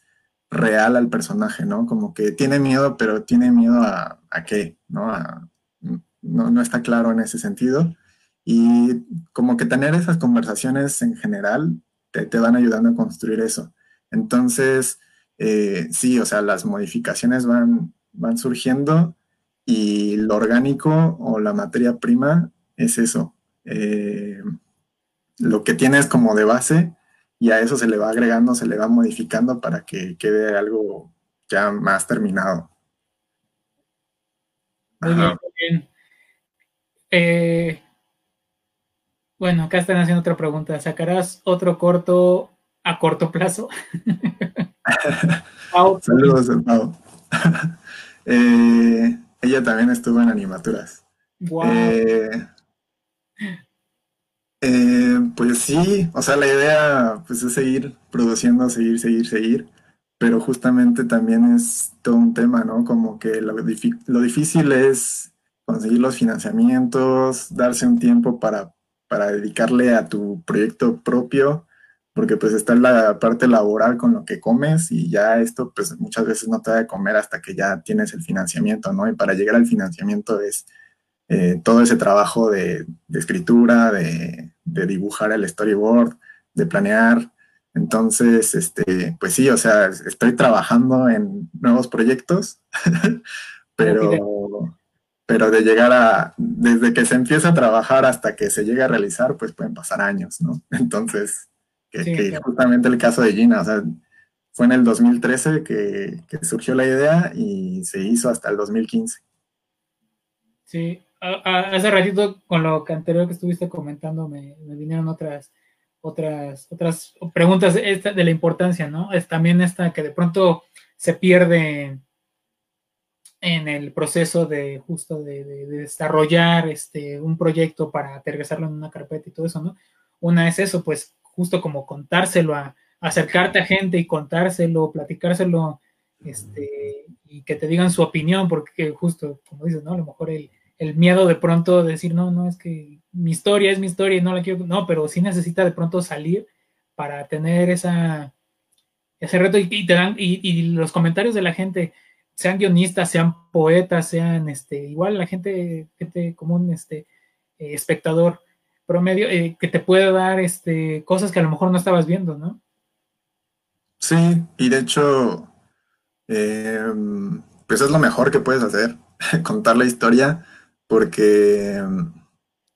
real al personaje, ¿no? Como que tiene miedo, pero tiene miedo a, a qué, ¿no? no, no está claro en ese sentido. Y como que tener esas conversaciones en general te, te van ayudando a construir eso. Entonces, eh, sí, o sea, las modificaciones van, van surgiendo y lo orgánico o la materia prima es eso. Eh, lo que tienes como de base y a eso se le va agregando, se le va modificando para que quede algo ya más terminado. Muy bien, muy bien. Eh, bueno, acá están haciendo otra pregunta. ¿Sacarás otro corto a corto plazo? Saludos, Pau. Eh, ella también estuvo en animaturas. Eh, eh, pues sí, o sea, la idea pues, es seguir produciendo, seguir, seguir, seguir, pero justamente también es todo un tema, ¿no? Como que lo, lo difícil es conseguir los financiamientos, darse un tiempo para, para dedicarle a tu proyecto propio porque pues está la parte laboral con lo que comes y ya esto pues muchas veces no te da de comer hasta que ya tienes el financiamiento, ¿no? Y para llegar al financiamiento es eh, todo ese trabajo de, escritura, de, dibujar el storyboard, de planear. Entonces, este, pues sí, o sea, estoy trabajando en nuevos proyectos, pero, pero de llegar a, desde que se empieza a trabajar hasta que se llega a realizar, pues pueden pasar años, ¿no? Entonces, que, justamente el caso de Gina, o sea, fue en el 2013 que, surgió la idea y se hizo hasta el 2015. Sí, hace ratito con lo que anterior que estuviste comentando me, vinieron otras otras otras preguntas de, de la importancia, ¿no? Es también esta que de pronto se pierde en el proceso de justo de, de, desarrollar este un proyecto para aterrizarlo en una carpeta y todo eso, ¿no? Una es eso, pues justo como contárselo, a, acercarte a gente y contárselo, platicárselo, este, y que te digan su opinión, porque justo, como dices, ¿no? A lo mejor el, miedo de pronto de decir, no, no, es que mi historia es mi historia y no la quiero, no, pero sí necesita de pronto salir para tener esa, ese reto y, te dan, y, los comentarios de la gente, sean guionistas, sean poetas, sean, este, igual la gente, gente común, este, eh, espectador, promedio eh, que te puede dar este, cosas que a lo mejor no estabas viendo, ¿no? Sí, y de hecho, em, pues es lo mejor que puedes hacer, contar la historia, porque,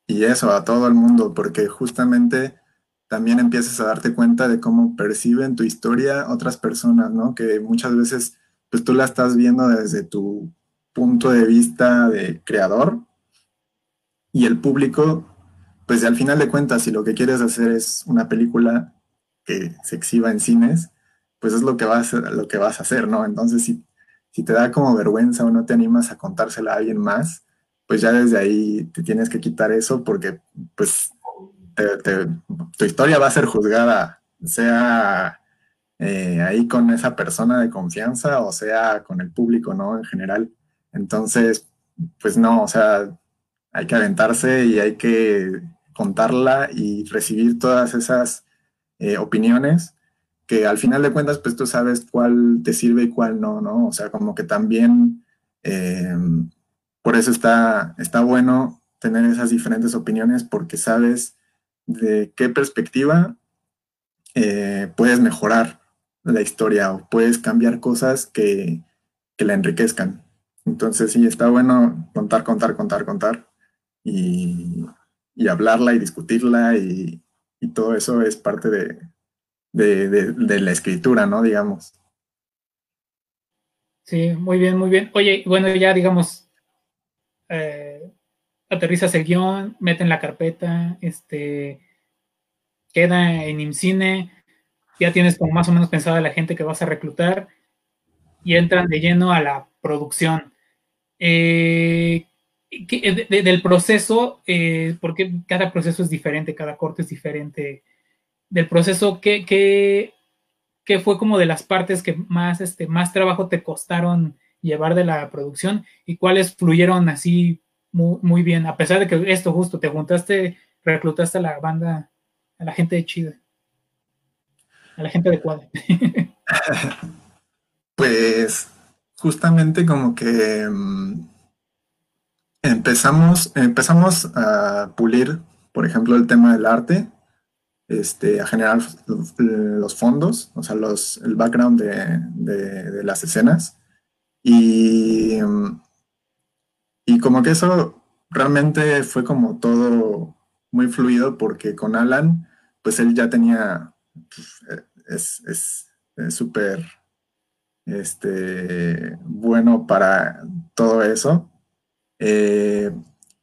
y eso a todo el mundo, porque justamente también empiezas a darte cuenta de cómo perciben tu historia otras personas, ¿no? Que muchas veces, pues tú la estás viendo desde tu punto de vista de creador y el público, pues al final de cuentas, si lo que quieres hacer es una película que se exhiba en cines, pues es lo que vas, lo que vas a hacer, ¿no? Entonces, si, si te da como vergüenza o no te animas a contársela a alguien más, pues ya desde ahí te tienes que quitar eso porque pues tu historia va a ser juzgada, sea eh, ahí con esa persona de confianza o sea con el público, ¿no? En general. Entonces, pues no, o sea, hay que aventarse y hay que contarla y recibir todas esas eh, opiniones que al final de cuentas, pues tú sabes cuál te sirve y cuál no, ¿no? O sea, como que también eh, por eso está, está bueno tener esas diferentes opiniones porque sabes de qué perspectiva eh, puedes mejorar la historia o puedes cambiar cosas que, la enriquezcan. Entonces sí, está bueno contar, contar, contar, contar y, hablarla y discutirla y, todo eso es parte de, de, la escritura, ¿no? Digamos. Sí, muy bien, muy bien. Oye, bueno, ya digamos, eh, aterrizas el guion, meten la carpeta, este, queda en IMCINE, ya tienes como más o menos pensada la gente que vas a reclutar y entran de lleno a la producción. Eh, del proceso, eh, porque cada proceso es diferente, cada corte es diferente, del proceso, ¿qué, qué, fue como de las partes que más, este, más trabajo te costaron llevar de la producción y cuáles fluyeron así muy, muy bien, a pesar de que esto justo, te juntaste, reclutaste a la banda, a la gente de chida, a la gente adecuada. pues justamente como que mm, empezamos, empezamos a pulir, por ejemplo, el tema del arte, este, a generar los fondos, o sea, los, el background de, las escenas. Y, y como que eso realmente fue como todo muy fluido porque con Alan, pues él ya tenía, pues, es súper este, bueno para todo eso. Eh,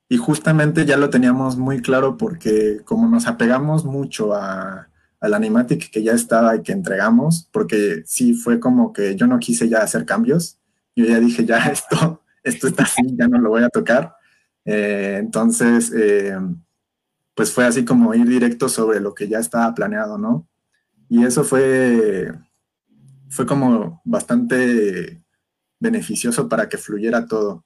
y justamente ya lo teníamos muy claro porque como nos apegamos mucho a, al animatic que ya estaba y que entregamos, porque sí fue como que yo no quise ya hacer cambios. Yo ya dije, ya esto, esto está así, ya no lo voy a tocar. Eh, entonces, eh, pues fue así como ir directo sobre lo que ya estaba planeado, ¿no? Y eso fue fue como bastante beneficioso para que fluyera todo.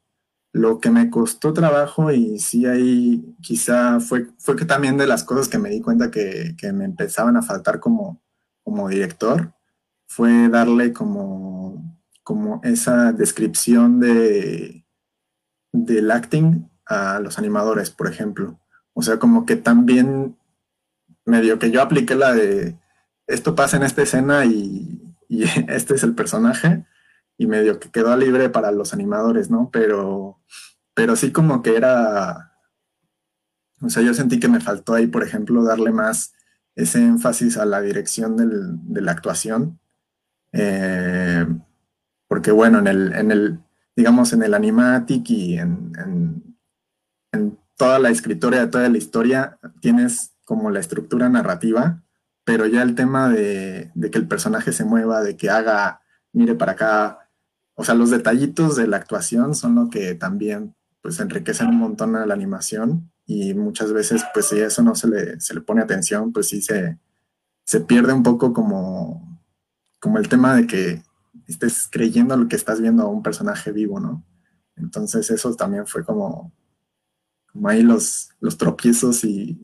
Lo que me costó trabajo y sí ahí quizá fue, fue que también de las cosas que me di cuenta que, me empezaban a faltar como, como director, fue darle como, como esa descripción de, del acting a los animadores, por ejemplo. O sea, como que también medio que yo apliqué la de esto pasa en esta escena y este es el personaje y medio que quedó libre para los animadores, ¿no? Pero, pero sí como que era, o sea, yo sentí que me faltó ahí, por ejemplo, darle más ese énfasis a la dirección de la actuación. Eh, porque bueno, en el, en el, digamos, en el animatic y en, en, en toda la escritura de toda la historia, tienes como la estructura narrativa pero ya el tema de, que el personaje se mueva, de que haga, mire para acá, o sea, los detallitos de la actuación son lo que también pues enriquecen un montón a la animación y muchas veces pues si eso no se le, se le pone atención, pues sí se, se pierde un poco como, como el tema de que estés creyendo lo que estás viendo a un personaje vivo, ¿no? Entonces eso también fue como, como ahí los, los tropiezos y,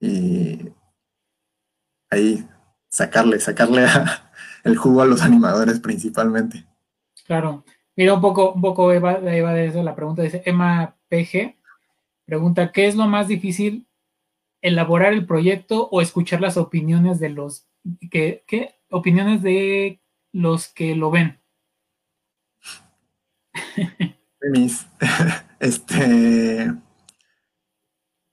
y ahí sacarle, sacarle el jugo a los animadores principalmente. Claro. Mira un poco, un poco Eva, de eso, la pregunta dice Emma PG, pregunta, ¿qué es lo más difícil? ¿Elaborar el proyecto o escuchar las opiniones de los que, ¿qué? opiniones de los que lo ven? este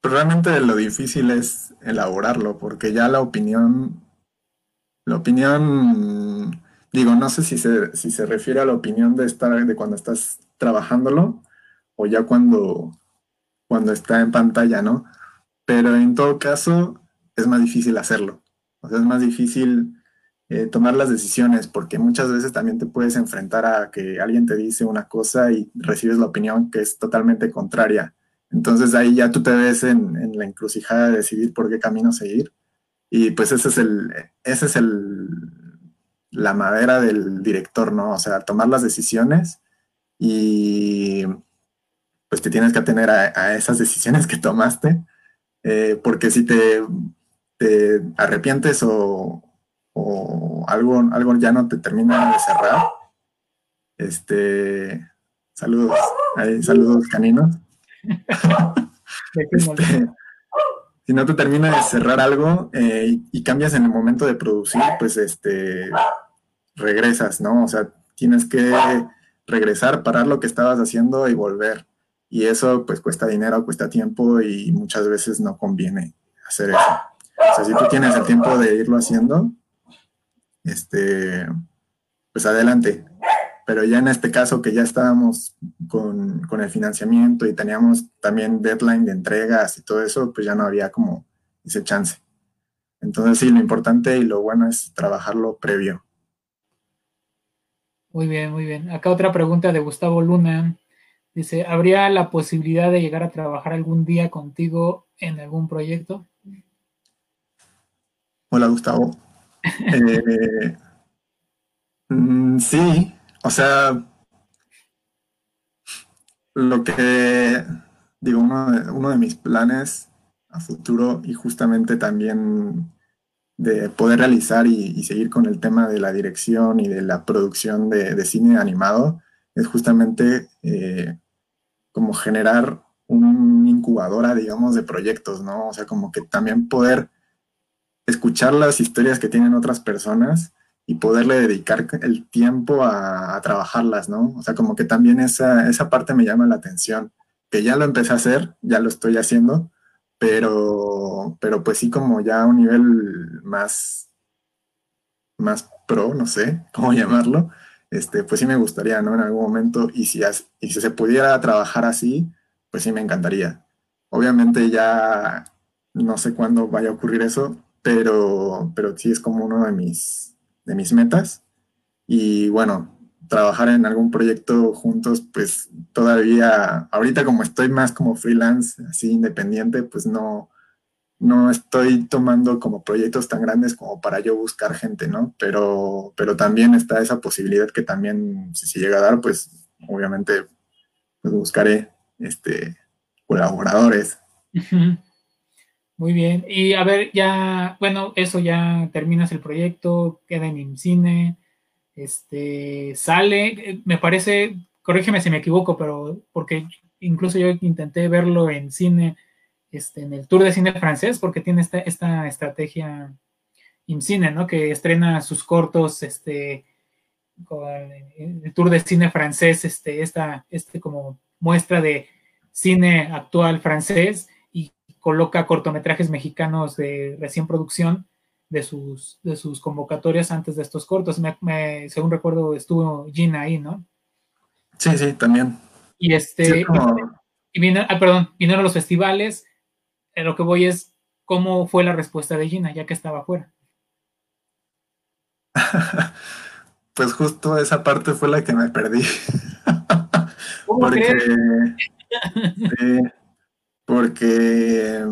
realmente lo difícil es elaborarlo, porque ya la opinión, la opinión, digo, no sé si se, si se refiere a la opinión de estar, de cuando estás trabajándolo o ya cuando, cuando está en pantalla, ¿no? Pero en todo caso es más difícil hacerlo. O sea, es más difícil eh, tomar las decisiones porque muchas veces también te puedes enfrentar a que alguien te dice una cosa y recibes la opinión que es totalmente contraria. Entonces ahí ya tú te ves en, la encrucijada de decidir por qué camino seguir. Y pues ese es el, ese es el, la madera del director, ¿no? O sea, tomar las decisiones y pues te tienes que atener a, esas decisiones que tomaste, eh, porque si te, te arrepientes o, o, algo, algo ya no te termina de cerrar, este, saludos, saludos caninos. este, si no te termina de cerrar algo eh, y, cambias en el momento de producir, pues este, regresas, ¿no? O sea, tienes que regresar, parar lo que estabas haciendo y volver. Y eso pues cuesta dinero, cuesta tiempo y muchas veces no conviene hacer eso. O sea, si tú tienes el tiempo de irlo haciendo, este, pues adelante. Pero ya en este caso que ya estábamos con, con, el financiamiento y teníamos también deadline de entregas y todo eso, pues ya no había como ese chance. Entonces sí, lo importante y lo bueno es trabajarlo previo. Muy bien, muy bien. Acá otra pregunta de Gustavo Luna. Dice, ¿habría la posibilidad de llegar a trabajar algún día contigo en algún proyecto? Hola, Gustavo. Eh, mm, sí, o sea, lo que digo, uno de, uno de mis planes a futuro y justamente también de poder realizar y, seguir con el tema de la dirección y de la producción de, cine animado es justamente eh, como generar una incubadora, digamos, de proyectos, ¿no? O sea, como que también poder escuchar las historias que tienen otras personas y poderle dedicar el tiempo a, trabajarlas, ¿no? O sea, como que también esa, esa parte me llama la atención, que ya lo empecé a hacer, ya lo estoy haciendo, pero, pero pues sí como ya a un nivel más, más pro, no sé cómo llamarlo, este, pues sí me gustaría, ¿no? En algún momento, y si, y si se pudiera trabajar así, pues sí me encantaría. Obviamente ya no sé cuándo vaya a ocurrir eso, pero, pero sí es como uno de mis, de mis metas. Y bueno, trabajar en algún proyecto juntos, pues todavía, ahorita como estoy más como freelance, así independiente, pues no, no estoy tomando como proyectos tan grandes como para yo buscar gente, ¿no? Pero, pero también está esa posibilidad que también, si se llega a dar, pues obviamente pues, buscaré este, colaboradores. Muy bien. Y a ver, ya, bueno, eso ya terminas el proyecto, queda en cine, este, sale, me parece, corrígeme si me equivoco, pero porque incluso yo intenté verlo en cine este, en el Tour de Cine francés, porque tiene esta, esta estrategia IMCINE, ¿no? Que estrena sus cortos, este, con el Tour de Cine francés, este, esta, este como muestra de cine actual francés y coloca cortometrajes mexicanos de recién producción de sus, de sus convocatorias antes de estos cortos. según recuerdo, estuvo Gina ahí, ¿no? Sí, sí, también. Y este, y, viene, ah, perdón, vinieron los festivales, lo que voy es cómo fue la respuesta de Gina, ya que estaba afuera. pues justo esa parte fue la que me perdí. porque, porque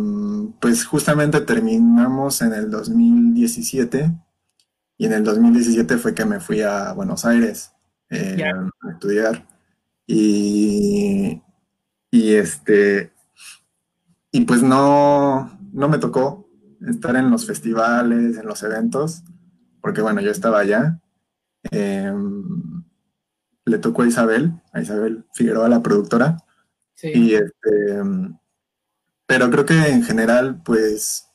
pues justamente terminamos en el 2017 y en el 2017 fue que me fui a Buenos Aires eh, a estudiar y, y este y pues no, no me tocó estar en los festivales, en los eventos, porque bueno, yo estaba allá. Em, le tocó a Isabel, a Isabel Figueroa, la productora. Y este, pero creo que en general, pues,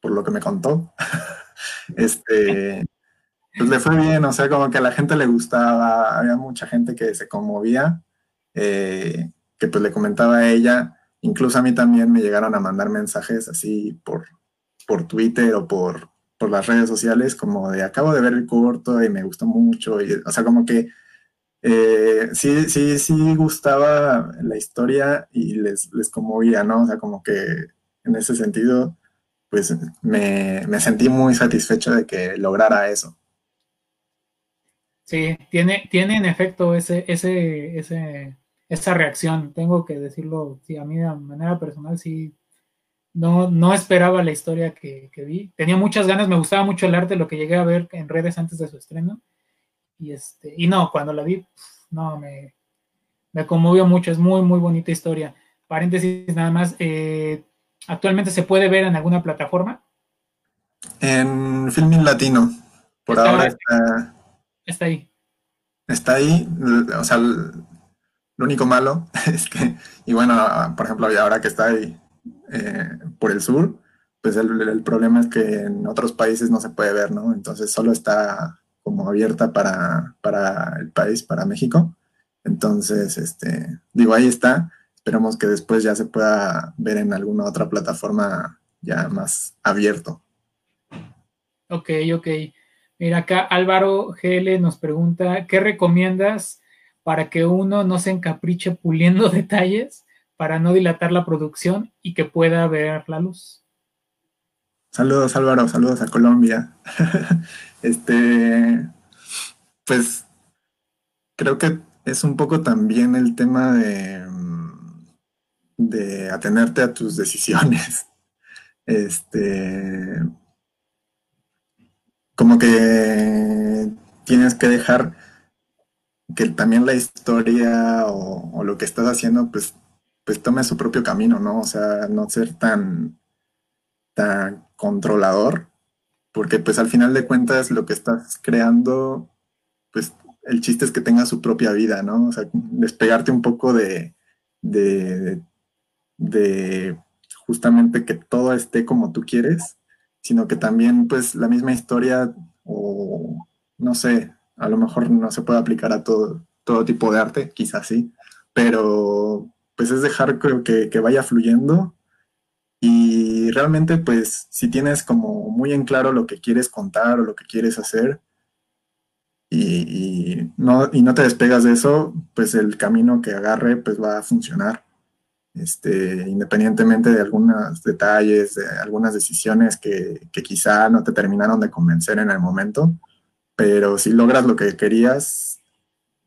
por lo que me contó, este, pues le fue bien, o sea, como que a la gente le gustaba, había mucha gente que se conmovía, eh, que pues le comentaba a ella, Incluso a mí también me llegaron a mandar mensajes así por, por Twitter o por, las redes sociales, como de acabo de ver el corto y me gustó mucho. Y, o sea, como que eh, sí, sí, sí gustaba la historia y les, les conmovía, ¿no? O sea, como que en ese sentido, pues me, me sentí muy satisfecho de que lograra eso. Sí, tiene, tiene en efecto ese, ese, ese, esa reacción. Tengo que decirlo, sí, a mí de manera personal sí, no, no esperaba la historia que, vi. Tenía muchas ganas, me gustaba mucho el arte, lo que llegué a ver en redes antes de su estreno. Y este, y no, cuando la vi, no, me, me conmovió mucho, es muy, muy bonita historia. Paréntesis nada más, eh, ¿actualmente se puede ver en alguna plataforma? En Filming Latino, por ahora está Está ahí. Está ahí, o sea, lo único malo es que, y bueno, por ejemplo, ahora que está ahí eh, por el sur, pues el, problema es que en otros países no se puede ver, ¿no? Entonces solo está como abierta para, para el país, para México. Entonces, este, digo, ahí está. Esperemos que después ya se pueda ver en alguna otra plataforma ya más abierto. Ok, ok. Mira, acá Álvaro GL nos pregunta, ¿qué recomiendas para que uno no se encapriche puliendo detalles para no dilatar la producción y que pueda ver la luz? Saludos Álvaro, saludos a Colombia. este, pues creo que es un poco también el tema de, de atenerte a tus decisiones. Este, como que tienes que dejar que también la historia o, lo que estás haciendo, pues, pues tome su propio camino, ¿no? O sea, no ser tan, tan controlador, porque pues al final de cuentas lo que estás creando, pues el chiste es que tenga su propia vida, ¿no? O sea, despegarte un poco de, de, de justamente que todo esté como tú quieres sino que también pues la misma historia o no sé, a lo mejor no se puede aplicar a todo, todo tipo de arte, quizás sí, pero pues es dejar que, que vaya fluyendo y realmente pues si tienes como muy en claro lo que quieres contar o lo que quieres hacer y, no, y no te despegas de eso, pues el camino que agarre pues va a funcionar este, independientemente de algunos detalles, de algunas decisiones que, quizá no te terminaron de convencer en el momento, pero si logras lo que querías,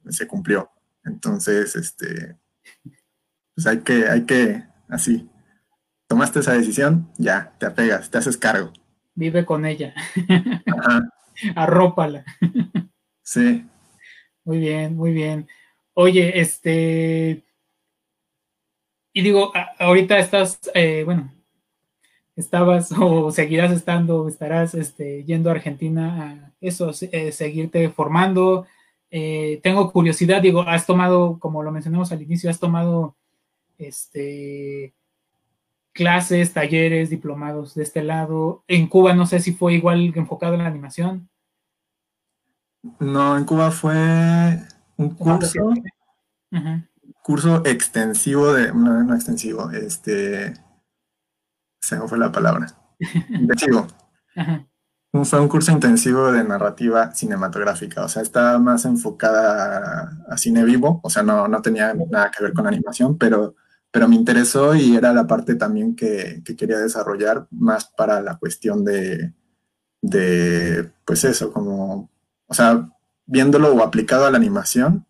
se cumplió. Entonces, este, pues hay que, hay que, así, tomaste esa decisión, ya, te apegas, te haces cargo. Vive con ella. Arrópala. sí. Muy bien, muy bien. Oye, este, y digo, ahorita estás, eh, bueno, estabas o seguirás estando, estarás este, yendo a Argentina a eso, eh, seguirte formando. Eh, tengo curiosidad, digo, has tomado, como lo mencionamos al inicio, has tomado este, clases, talleres, diplomados de este lado. En Cuba no sé si fue igual enfocado en la animación. No, en Cuba fue un curso curso extensivo de, no, no extensivo, este, se me fue la palabra, intensivo. Fue un curso intensivo de narrativa cinematográfica, o sea, estaba más enfocada a, cine vivo, o sea, no, no, tenía nada que ver con animación, pero, pero me interesó y era la parte también que, que quería desarrollar más para la cuestión de, de, pues eso, como, o sea, viéndolo o aplicado a la animación,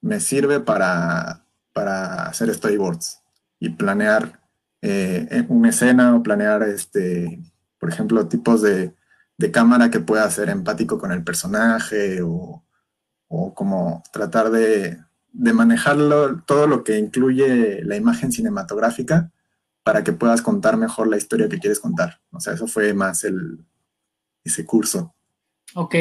me sirve para, para hacer storyboards y planear eh, una escena o planear, este, por ejemplo, tipos de, cámara que pueda ser empático con el personaje o, como tratar de, manejarlo, todo lo que incluye la imagen cinematográfica para que puedas contar mejor la historia que quieres contar. O sea, eso fue más el, ese curso. Ok,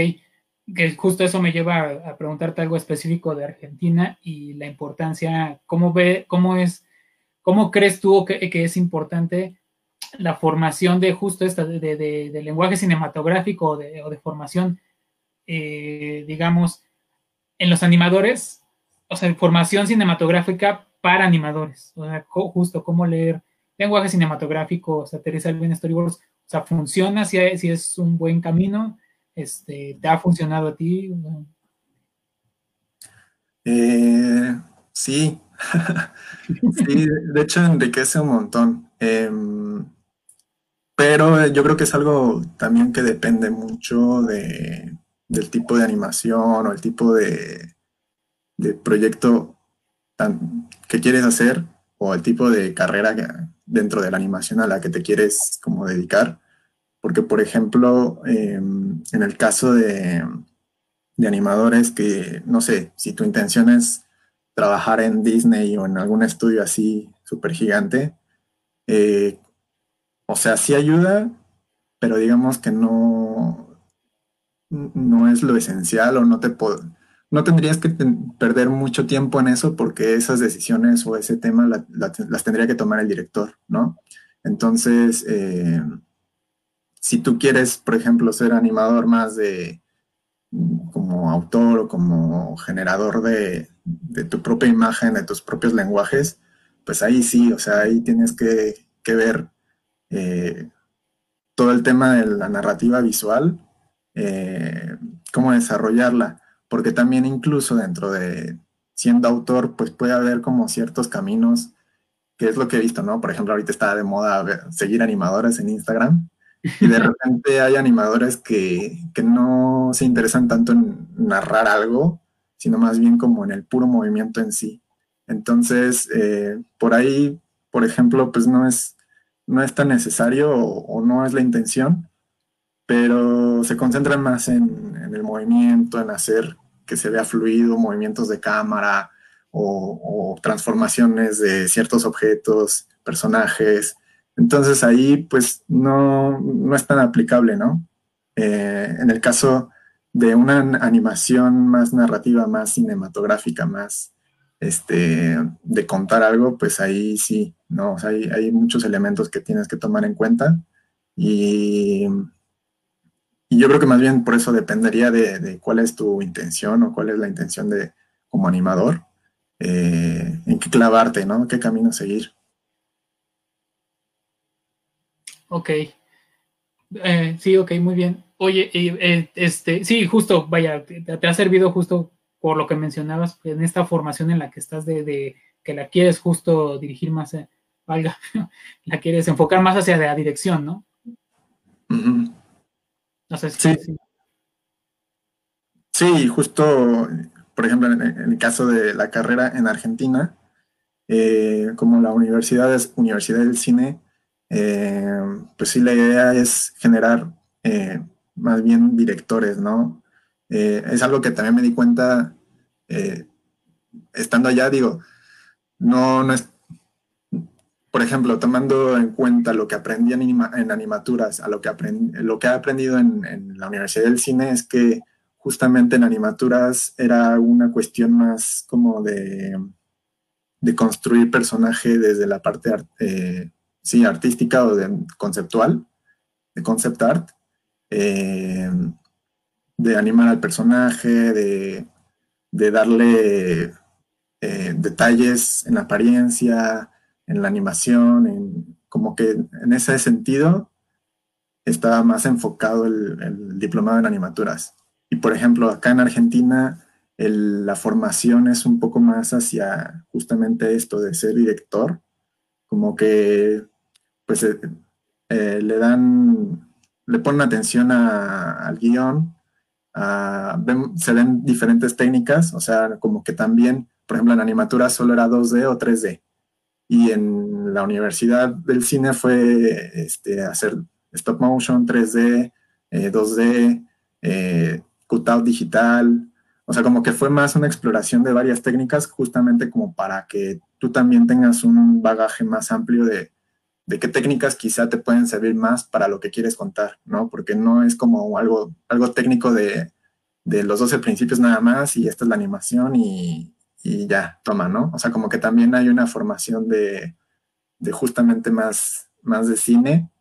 que justo eso me lleva a, preguntarte algo específico de Argentina y la importancia, ¿cómo ve, cómo es, cómo crees tú que, es importante la formación de justo esta, de, lenguaje cinematográfico o de, formación, eh, digamos, en los animadores, o sea, formación cinematográfica para animadores, o sea, justo cómo leer lenguaje cinematográfico, o sea, aterrizar bien storyboards, o sea, funciona si, si es un buen camino, este, ¿Te ha funcionado a ti? Eh, sí, sí, de hecho enriquece un montón. Em, pero yo creo que es algo también que depende mucho de, del tipo de animación o el tipo de, de proyecto que quieres hacer o el tipo de carrera dentro de la animación a la que te quieres como dedicar. Porque, por ejemplo, em, en el caso de, de animadores que, no sé, si tu intención es trabajar en Disney o en algún estudio así súper gigante, eh, o sea, sí ayuda, pero digamos que no, no es lo esencial o no te no tendrías que perder mucho tiempo en eso porque esas decisiones o ese tema las tendría que tomar el director, ¿no? Entonces, eh, si tú quieres, por ejemplo, ser animador más de como autor o como generador de, tu propia imagen, de tus propios lenguajes, pues ahí sí, o sea, ahí tienes que, ver eh, todo el tema de la narrativa visual, eh, cómo desarrollarla, porque también incluso dentro de siendo autor, pues puede haber como ciertos caminos, que es lo que he visto, ¿no? Por ejemplo, ahorita está de moda seguir animadores en Instagram y de repente hay animadores que, no se interesan tanto en narrar algo, sino más bien como en el puro movimiento en sí. Entonces, eh, por ahí, por ejemplo, pues no es, no es tan necesario o, no es la intención, pero se concentran más en, el movimiento, en hacer que se vea fluido, movimientos de cámara o transformaciones de ciertos objetos, personajes, entonces ahí pues no, es tan aplicable, ¿no? Eh, en el caso de una animación más narrativa, más cinematográfica, más este, de contar algo, pues ahí sí, ¿no? O sea, hay, muchos elementos que tienes que tomar en cuenta y, yo creo que más bien por eso dependería de, cuál es tu intención o cuál es la intención de como animador, eh, en qué clavarte, ¿no? ¿Qué camino seguir? Ok. Eh, sí, ok, muy bien. Oye, eh, este, sí, justo, vaya, te, ha servido justo por lo que mencionabas en esta formación en la que estás de, que la quieres justo dirigir más, valga, la quieres enfocar más hacia la dirección, ¿no? No sé si sí. sí. justo, por ejemplo, en, el caso de la carrera en Argentina, como la universidad es Universidad del Cine, eh, pues sí, la idea es generar eh, más bien directores, ¿no? Eh, es algo que también me di cuenta estando allá, digo, no, no es, por ejemplo, tomando en cuenta lo que aprendí en, animaturas, a lo que, lo que he aprendido en, la Universidad del Cine es que justamente en animaturas era una cuestión más como de, construir personaje desde la parte sí, artística o conceptual, de concept art, eh, de animar al personaje, de, darle eh, detalles en apariencia, en la animación, como que en ese sentido estaba más enfocado el, diplomado en animaturas. Y por ejemplo, acá en Argentina, la formación es un poco más hacia justamente esto de ser director, como que pues eh, eh, le dan, le ponen atención al guion, se ven diferentes técnicas, o sea, como que también, por ejemplo, en animatura solo era 2D o 3D. Y en la Universidad del Cine fue este, hacer stop motion, 3D, 2D, eh, cutout digital. O sea, como que fue más una exploración de varias técnicas justamente como para que tú también tengas un bagaje más amplio de, de qué técnicas quizá te pueden servir más para lo que quieres contar, ¿no? Porque no es como algo, algo técnico de, los 12 principios nada más y esta es la animación y, ya, toma, ¿no? O sea, como que también hay una formación de, justamente más, más de cine,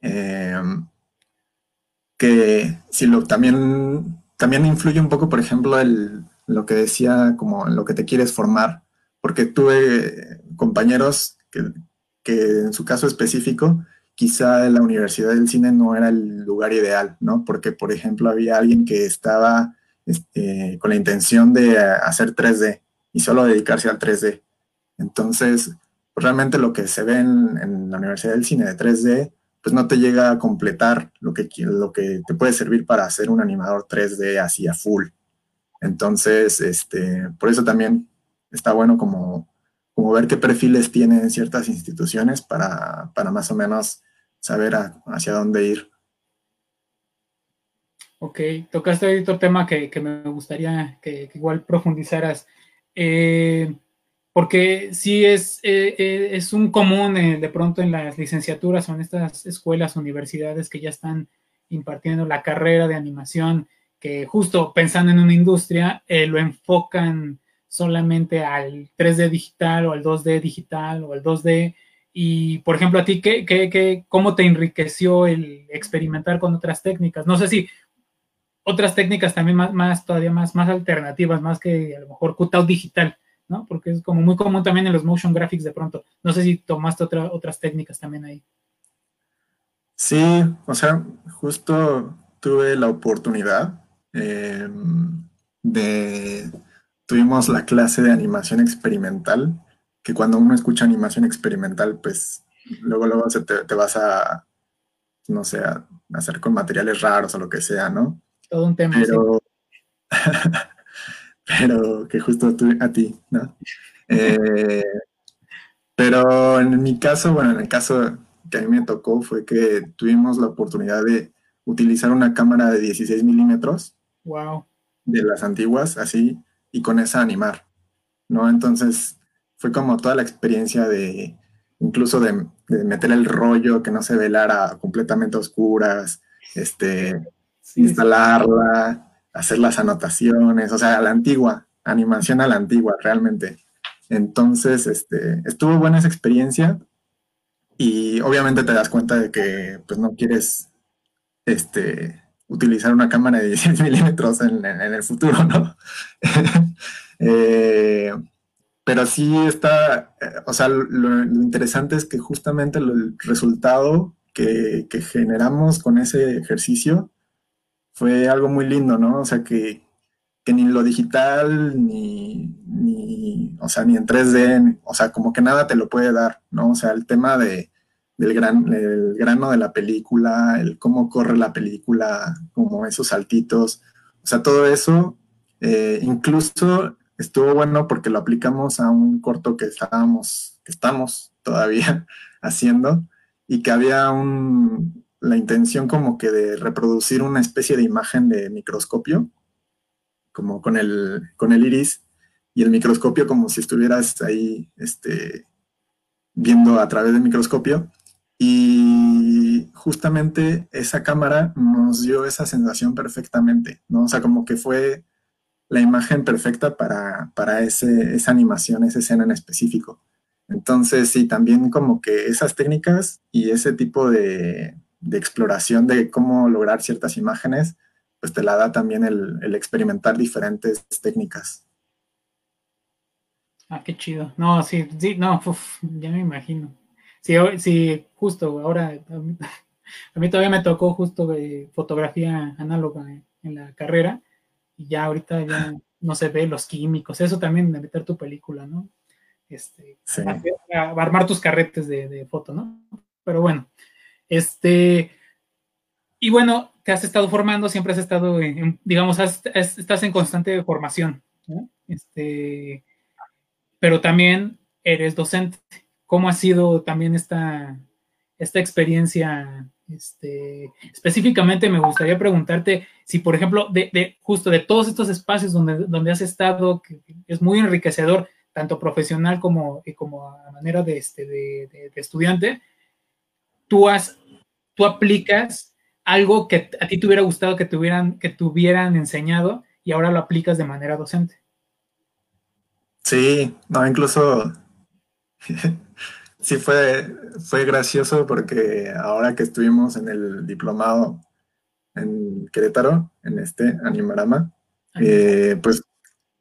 em, que si lo también, también influye un poco, por ejemplo, el, lo que decía, como lo que te quieres formar, porque tuve compañeros que, que en su caso específico, quizá la Universidad del Cine no era el lugar ideal, ¿no? Porque, por ejemplo, había alguien que estaba este, con la intención de hacer 3D y solo dedicarse al 3D. Entonces, realmente lo que se ve en, la Universidad del Cine de 3D, pues no te llega a completar lo que, lo que te puede servir para hacer un animador 3D así a full. Entonces, este, por eso también está bueno como, como ver qué perfiles tienen ciertas instituciones para, para más o menos saber hacia dónde ir. Ok, tocaste otro tema que, me gustaría que, igual profundizaras. Eh, porque sí es, eh, eh, es un común de pronto en las licenciaturas o en estas escuelas, universidades que ya están impartiendo la carrera de animación, que justo pensando en una industria, lo enfocan solamente al 3D digital o al 2D digital o al 2D. Y, por ejemplo, a ti, ¿qué, qué, qué, cómo te enriqueció el experimentar con otras técnicas? No sé si otras técnicas también más, más todavía más, más alternativas, más que a lo mejor cutout digital, ¿no? Porque es como muy común también en los motion graphics de pronto. No sé si tomaste otras técnicas también ahí. Sí, o sea, justo tuve la oportunidad em, de... Tuvimos la clase de animación experimental, que cuando uno escucha animación experimental, pues luego, luego te, te vas a, no sé, a hacer con materiales raros o lo que sea, ¿no? Todo un tema. Pero, que justo a ti, ¿no? Eh, pero en mi caso, bueno, en el caso que a mí me tocó fue que tuvimos la oportunidad de utilizar una cámara de 16 milímetros. Wow. De las antiguas, así, y con esa animar, ¿no? Entonces fue como toda la experiencia de, incluso de, de meter el rollo que no se velara completamente a oscuras, este, instalarla, hacer las anotaciones, o sea, a la antigua, animación a la antigua, realmente. Entonces, este, estuvo buena esa experiencia y obviamente te das cuenta de que pues no quieres este, utilizar una cámara de 16 milímetros en, el futuro, ¿no? Eh, pero sí está, o sea, lo, interesante es que justamente el resultado que, generamos con ese ejercicio fue algo muy lindo, ¿no? O sea, que, ni lo digital, ni, o sea, ni en 3D, o sea, como que nada te lo puede dar, ¿no? O sea, el tema de, del gran, el grano de la película, el cómo corre la película, como esos saltitos, o sea, todo eso, eh, incluso estuvo bueno porque lo aplicamos a un corto que estábamos, que estamos todavía haciendo y que había un, la intención como que de reproducir una especie de imagen de microscopio, como con el, con el iris, y el microscopio como si estuvieras ahí este, viendo a través del microscopio. Y justamente esa cámara nos dio esa sensación perfectamente, ¿no? O sea, como que fue la imagen perfecta para, para ese, esa animación, esa escena en específico. Entonces, sí, también como que esas técnicas y ese tipo de, de exploración de cómo lograr ciertas imágenes, pues te la da también el, experimentar diferentes técnicas. Ah, qué chido. No, sí, sí, no, ya me imagino. Sí, sí, justo ahora, a mí, todavía me tocó justo fotografía análoga en, la carrera y ya ahorita ya no se ve los químicos, eso también de meter tu película, ¿no? Este, armar tus carretes de, de foto, ¿no? Pero bueno, este, y bueno, te has estado formando, siempre has estado, en, digamos, estás en constante formación, Este, pero también eres docente. ¿Cómo ha sido también esta, esta experiencia? Este, específicamente me gustaría preguntarte si, por ejemplo, de, justo de todos estos espacios donde, donde has estado, que es muy enriquecedor, tanto profesional como, como a manera de, este, de estudiante, tú has, tú aplicas algo que a ti te hubiera gustado que te hubieran, que te hubieran enseñado y ahora lo aplicas de manera docente. Sí, no, incluso sí fue, fue gracioso porque ahora que estuvimos en el diplomado en Querétaro, en este Animarama, eh, pues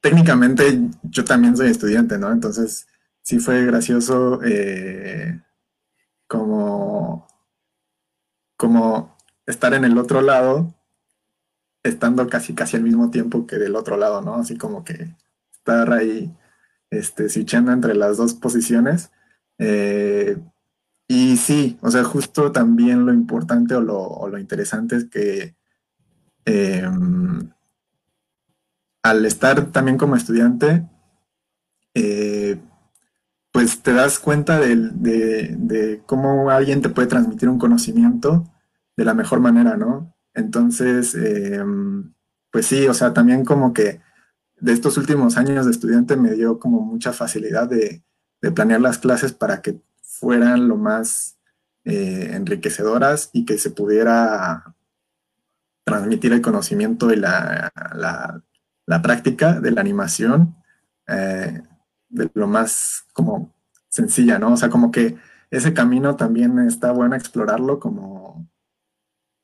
técnicamente yo también soy estudiante, ¿no? Entonces sí fue gracioso eh, como, como estar en el otro lado estando casi casi al mismo tiempo que del otro lado, ¿no? Así como que estar ahí este, switchando entre las dos posiciones. Eh, y sí, o sea, justo también lo importante o lo, interesante es que em, al estar también como estudiante, eh, pues te das cuenta de, cómo alguien te puede transmitir un conocimiento de la mejor manera, ¿no? Entonces, em, pues sí, o sea, también como que de estos últimos años de estudiante me dio como mucha facilidad de, de planear las clases para que fueran lo más eh, enriquecedoras y que se pudiera transmitir el conocimiento y la, práctica de la animación eh, de lo más como sencilla, ¿no? O sea, como que ese camino también está bueno explorarlo como,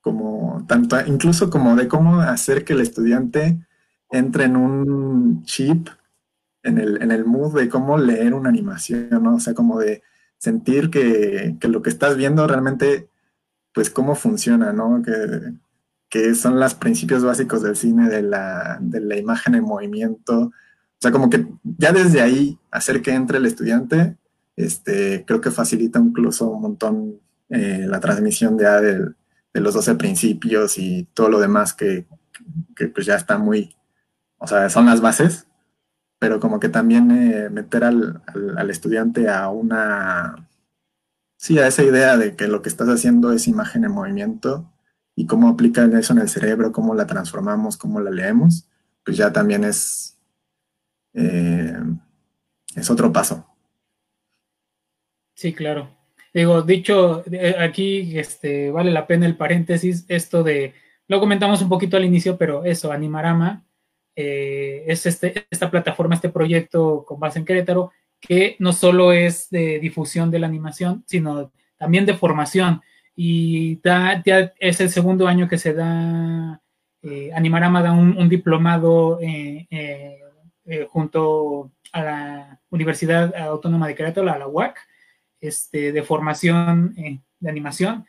como tanto, incluso como de cómo hacer que el estudiante entre en un chip, en el, en el mood de cómo leer una animación, ¿no? O sea, como de sentir que, lo que estás viendo realmente, pues cómo funciona, ¿no? Que, son los principios básicos del cine, de la, imagen en movimiento. O sea, como que ya desde ahí hacer que entre el estudiante, este, creo que facilita incluso un montón eh, la transmisión de, de, los 12 principios y todo lo demás que, pues ya está muy, o sea, son las bases, pero como que también eh, meter al, estudiante a una, sí, a esa idea de que lo que estás haciendo es imagen en movimiento y cómo aplica eso en el cerebro, cómo la transformamos, cómo la leemos, pues ya también es, eh, es otro paso. Sí, claro. Digo, dicho aquí, este, vale la pena el paréntesis, esto de, lo comentamos un poquito al inicio, pero eso, Animarama, eh, es este, esta plataforma, este proyecto con base en Querétaro, que no solo es de difusión de la animación, sino también de formación. Y ya es el segundo año que se da, eh, Animarama da un, diplomado eh, junto a la Universidad Autónoma de Querétaro, la UAC, este, de formación de animación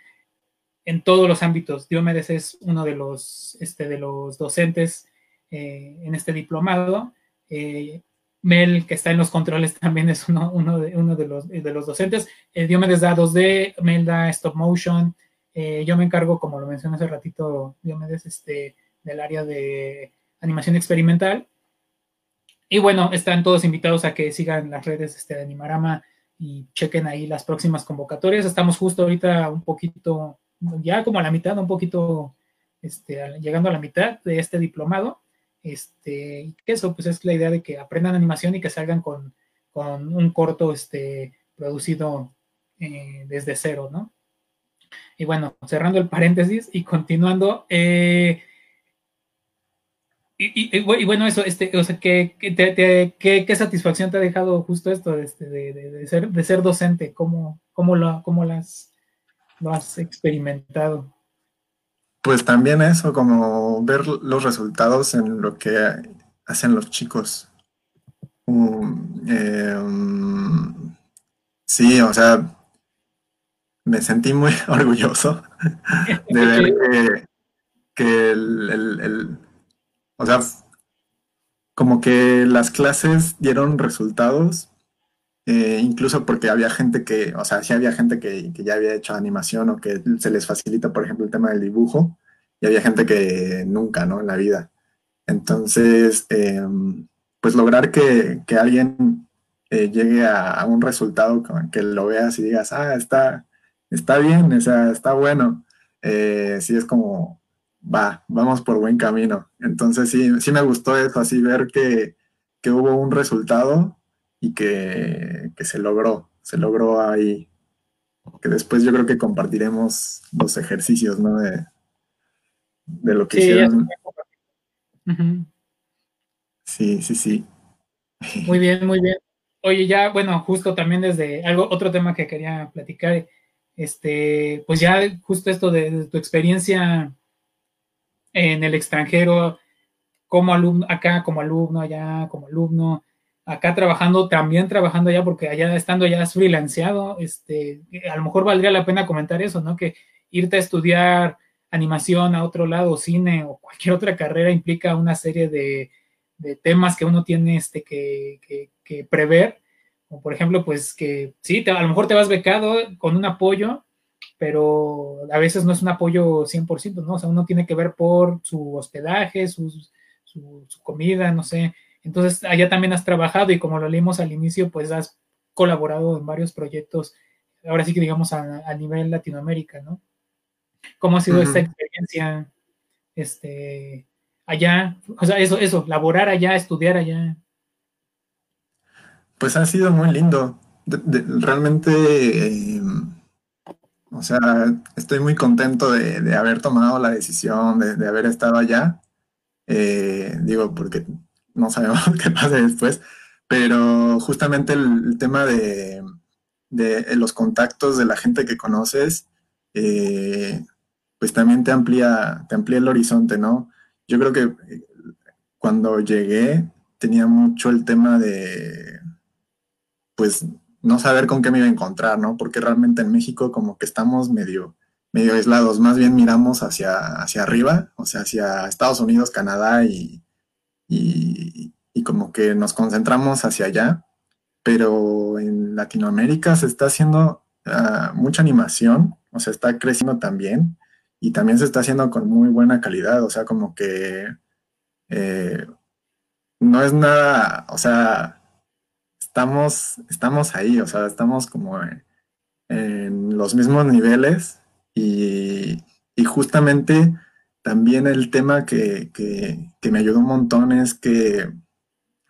en todos los ámbitos. Diomedes es uno de los, este, de los docentes eh, en este diplomado. Eh, Mel, que está en los controles, también es uno, uno, de, uno de, los, de los docentes. Eh, Diomedes da 2D, Mel da stop motion. Eh, yo me encargo, como lo mencioné hace ratito, Diomedes, este, del área de animación experimental. Y bueno, están todos invitados a que sigan las redes este, de Animarama y chequen ahí las próximas convocatorias. Estamos justo ahorita un poquito, ya como a la mitad, un poquito este, llegando a la mitad de este diplomado. Este, eso pues es la idea de que aprendan animación y que salgan con, un corto este, producido eh, desde cero, ¿no? Y bueno, cerrando el paréntesis y continuando, eh, y, bueno, eso, este, o sea, ¿qué, qué, satisfacción te ha dejado justo esto este, de, de, ser, de ser docente? ¿Cómo, cómo, lo, cómo lo has experimentado? Pues también eso, como ver los resultados en lo que hacen los chicos. Um, eh, um, sí, o sea, me sentí muy orgulloso de ver que, el, o sea, como que las clases dieron resultados, eh, incluso porque había gente que, o sea, sí había gente que, que, ya había hecho animación o que se les facilita, por ejemplo, el tema del dibujo, y había gente que nunca, ¿no? En la vida. Entonces, em, pues lograr que, alguien eh, llegue a, un resultado que lo veas y digas, ah, está, está bien, o sea, está bueno. Eh, sí es como, va, vamos por buen camino. Entonces sí, sí me gustó eso, así ver que, hubo un resultado y que, que, se logró, se logró ahí. Que después yo creo que compartiremos los ejercicios, ¿no? De, de lo que hicieron. Sí, sí, sí. Muy bien, muy bien. Oye, ya, bueno, justo también desde algo, otro tema que quería platicar, este, pues ya justo esto de, tu experiencia en el extranjero, como alumno, acá como alumno, allá como alumno, acá trabajando, también trabajando allá, porque allá estando ya freelanceado, este, a lo mejor valdría la pena comentar eso, ¿no? Que irte a estudiar animación a otro lado, cine o cualquier otra carrera implica una serie de, temas que uno tiene este, que, prever. Como por ejemplo, pues que sí, a lo mejor te vas becado con un apoyo, pero a veces no es un apoyo 100%, ¿no? O sea, uno tiene que ver por su hospedaje, su, su, comida, no sé. Entonces, allá también has trabajado y como lo leímos al inicio, pues has colaborado en varios proyectos, ahora sí que digamos a, nivel Latinoamérica, ¿no? ¿Cómo ha sido esta experiencia este, allá? O sea, eso, eso, laborar allá, estudiar allá. Pues ha sido muy lindo. realmente, em, o sea, estoy muy contento de, haber tomado la decisión, de, haber estado allá. Eh, digo, porque no sabemos qué pase después, pero justamente el, tema de, los contactos de la gente que conoces, eh, pues también te amplía, te amplía el horizonte, ¿no? Yo creo que eh, cuando llegué tenía mucho el tema de, pues, no saber con qué me iba a encontrar, ¿no? Porque realmente en México como que estamos medio, medio aislados, más bien miramos hacia, hacia arriba, o sea, hacia Estados Unidos, Canadá y, y como que nos concentramos hacia allá, pero en Latinoamérica se está haciendo ah, mucha animación, o sea, está creciendo también y también se está haciendo con muy buena calidad, o sea, como que eh, no es nada, o sea, estamos, estamos ahí, o sea, estamos como en, los mismos niveles y, justamente también el tema que, que me ayudó un montón es que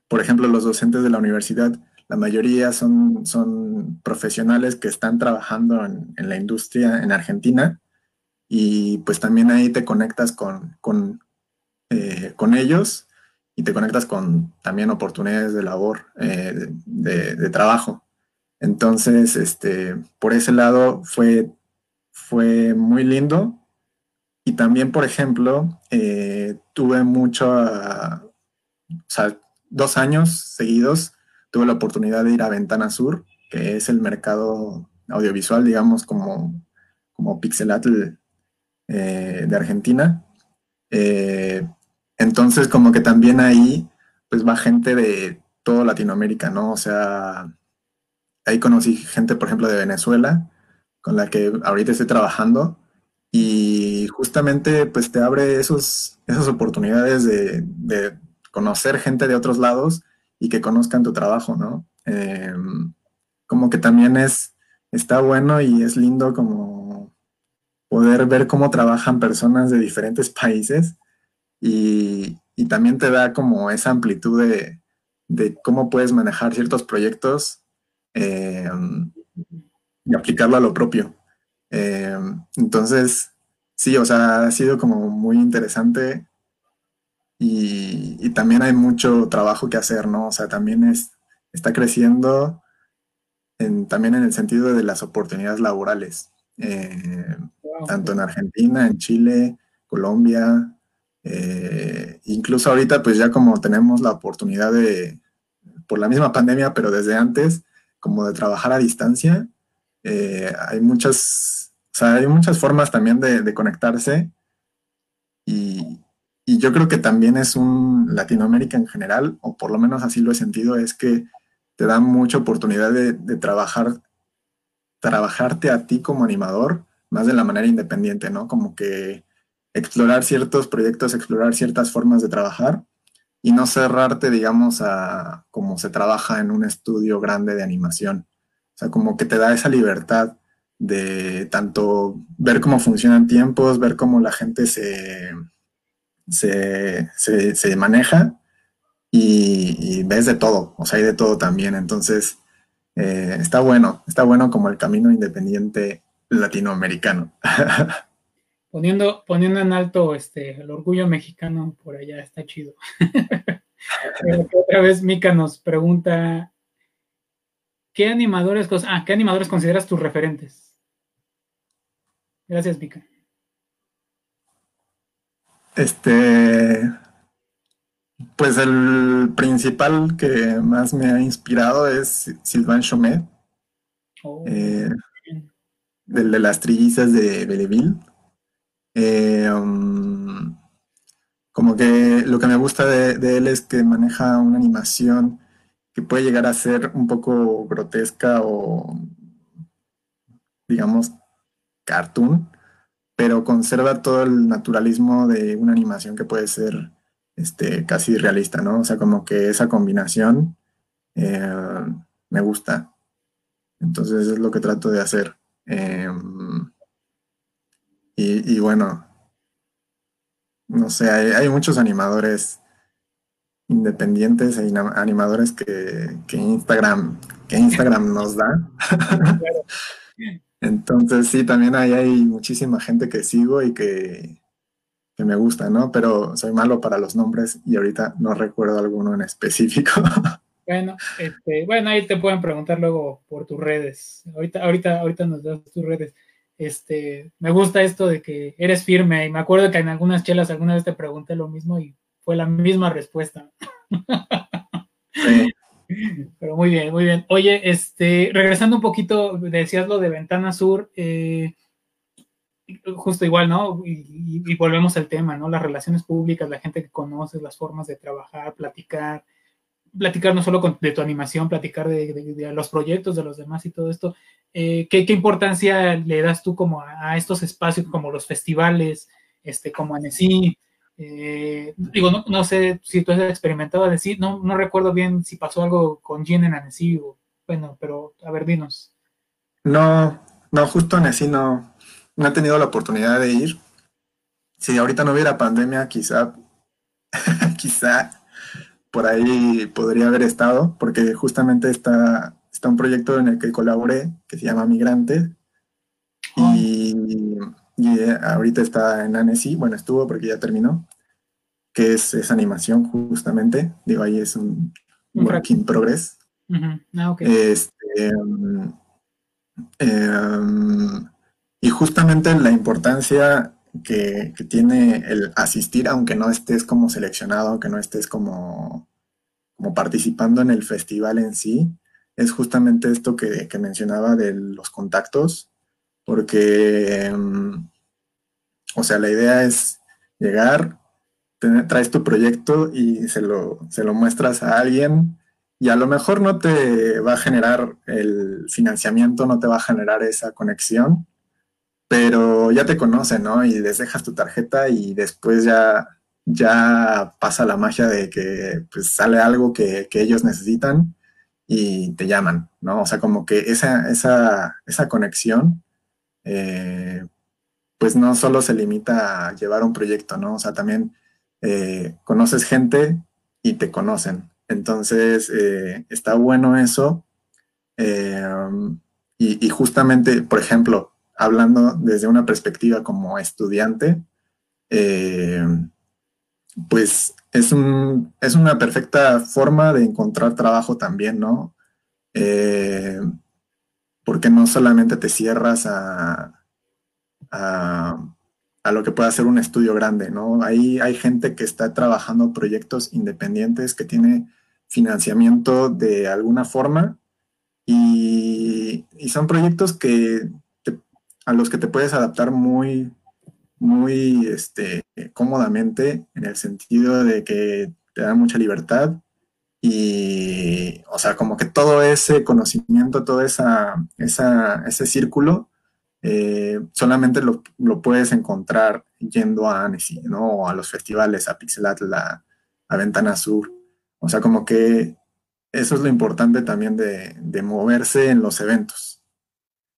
por ejemplo, los docentes de la universidad, la mayoría son, son profesionales que están trabajando en, la industria en Argentina y pues también ahí te conectas con, con, eh, ellos y te conectas con también oportunidades de labor, eh, de, trabajo. Entonces, este, por ese lado fue, fue muy lindo. Y también, por ejemplo, eh, tuve mucho, o sea, dos años seguidos tuve la oportunidad de ir a Ventana Sur, que es el mercado audiovisual, digamos, como, como Pixelatl eh, de Argentina. Entonces, como que también ahí, pues va gente de toda Latinoamérica, ¿no? O sea, ahí conocí gente, por ejemplo, de Venezuela, con la que ahorita estoy trabajando, y justamente, pues te abre esos, esas oportunidades de conocer gente de otros lados y que conozcan tu trabajo, ¿no? Em, como que también es, está bueno y es lindo como poder ver cómo trabajan personas de diferentes países y, también te da como esa amplitud de, cómo puedes manejar ciertos proyectos em, y aplicarlo a lo propio. Em, entonces, sí, o sea, ha sido como muy interesante y, también hay mucho trabajo que hacer, ¿no? O sea, también es, está creciendo también en el sentido de las oportunidades laborales, eh, tanto en Argentina, en Chile, Colombia, eh, incluso ahorita pues ya como tenemos la oportunidad de, por la misma pandemia, pero desde antes, como de trabajar a distancia, eh, hay muchas, o sea, hay muchas formas también de, de conectarse y, y yo creo que también es un Latinoamérica en general, o por lo menos así lo he sentido, es que te da mucha oportunidad de, trabajar, trabajarte a ti como animador, más de la manera independiente, ¿no? Como que explorar ciertos proyectos, explorar ciertas formas de trabajar y no cerrarte, digamos, a cómo se trabaja en un estudio grande de animación. O sea, como que te da esa libertad de tanto ver cómo funcionan tiempos, ver cómo la gente se, se, se, maneja y, ves de todo, o sea, hay de todo también. Entonces, eh, está bueno, está bueno como el camino independiente latinoamericano. Poniendo, poniendo en alto este, el orgullo mexicano por allá, está chido. otra vez Mika nos pregunta, ¿qué animadores, ah, ¿qué animadores consideras tus referentes? Gracias, Mika. Este, pues el principal que más me ha inspirado es Sylvain Chomet, oh, eh, del de las trillizas de Belleville. Eh, um, como que lo que me gusta de, él es que maneja una animación que puede llegar a ser un poco grotesca o, digamos, cartoon, pero conserva todo el naturalismo de una animación que puede ser este, casi realista, ¿no? O sea, como que esa combinación eh, me gusta. Entonces es lo que trato de hacer. Em, y, bueno, no sé, hay, muchos animadores independientes e animadores que, Instagram, que Instagram nos da. Entonces sí, también ahí hay muchísima gente que sigo y que, que me gusta, ¿no? Pero soy malo para los nombres y ahorita no recuerdo alguno en específico. Bueno, este, bueno, ahí te pueden preguntar luego por tus redes. Ahorita, ahorita, ahorita nos das tus redes. Este, me gusta esto de que eres firme y me acuerdo que en algunas chelas alguna vez te pregunté lo mismo y fue la misma respuesta. Pero muy bien, muy bien. Oye, este, regresando un poquito, decías lo de Ventana Sur, eh, justo igual, ¿no? Y, volvemos al tema, ¿no? Las relaciones públicas, la gente que conoces, las formas de trabajar, platicar, platicar no solo de tu animación, platicar de, los proyectos de los demás y todo esto. Eh, ¿qué, importancia le das tú como a, estos espacios, como los festivales, este, como Annecy? Eh, digo, no, sé si tú has experimentado decir, no, no recuerdo bien si pasó algo con Jean en Annecy o, bueno, pero a ver, dinos. No, no, justo Annecy no, no he tenido la oportunidad de ir. Si ahorita no hubiera pandemia, quizá, quizá por ahí podría haber estado, porque justamente está, está un proyecto en el que colaboré que se llama Migrante. Y, eh, ahorita está en Annecy, bueno, estuvo porque ya terminó, que es, esa animación justamente. Digo, ahí es un, work in progress. Ah, este, um, em, y justamente la importancia que, tiene el asistir, aunque no estés como seleccionado, aunque no estés como, como participando en el festival en sí, es justamente esto que, mencionaba de los contactos, porque, em, o sea, la idea es llegar, traes tu proyecto y se lo, se lo muestras a alguien y a lo mejor no te va a generar el financiamiento, no te va a generar esa conexión, pero ya te conocen, ¿no? Y les dejas tu tarjeta y después ya, ya pasa la magia de que pues, sale algo que, ellos necesitan y te llaman, ¿no? O sea, como que esa, esa, esa conexión, eh, pues no solo se limita a llevar un proyecto, ¿no? O sea, también eh, conoces gente y te conocen. Entonces, eh, está bueno eso. y, justamente, por ejemplo, hablando desde una perspectiva como estudiante, pues es, un, es una perfecta forma de encontrar trabajo también, ¿no? Eh, porque no solamente te cierras a, a, lo que pueda ser un estudio grande, ¿no? Ahí hay gente que está trabajando proyectos independientes, que tiene financiamiento de alguna forma y, y son proyectos que a los que te puedes adaptar muy, muy este, cómodamente en el sentido de que te dan mucha libertad y, o sea, como que todo ese conocimiento, todo esa, ese círculo, eh, solamente lo, puedes encontrar yendo a Annecy, ¿no? O a los festivales, a Pixelatl, a, Ventana Sur. O sea, como que eso es lo importante también de, de moverse en los eventos.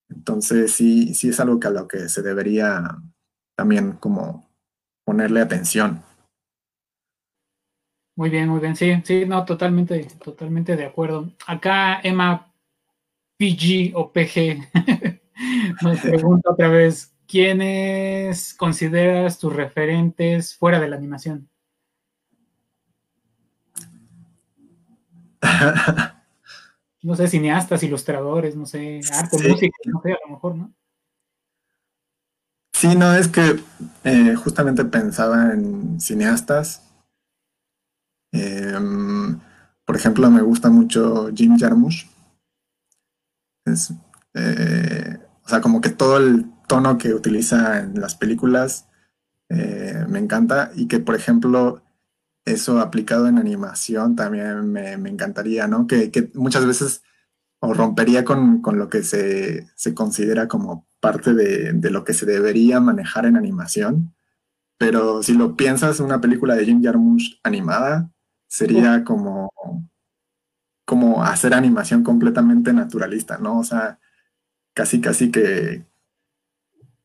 Entonces, sí, sí es algo que a lo que se debería también como ponerle atención. Muy bien, muy bien. Sí, sí, no, totalmente, totalmente de acuerdo. Acá Emma PG o PG nos pregunta otra vez, ¿quiénes consideras tus referentes fuera de la animación? no sé, cineastas, ilustradores, no sé, arte, música, no sé, a lo mejor, ¿no? Sí, no, es que eh, justamente pensaba en cineastas. Em, por ejemplo, me gusta mucho Jim Jarmusch. Eh, o sea, como que todo el tono que utiliza en las películas eh, me encanta y que, por ejemplo, eso aplicado en animación también me, encantaría, ¿no? Que, muchas veces o rompería con, lo que se, considera como parte de, lo que se debería manejar en animación. Pero si lo piensas, una película de Jim Jarmusch animada sería como, como hacer animación completamente naturalista, ¿no? O sea, casi, casi que,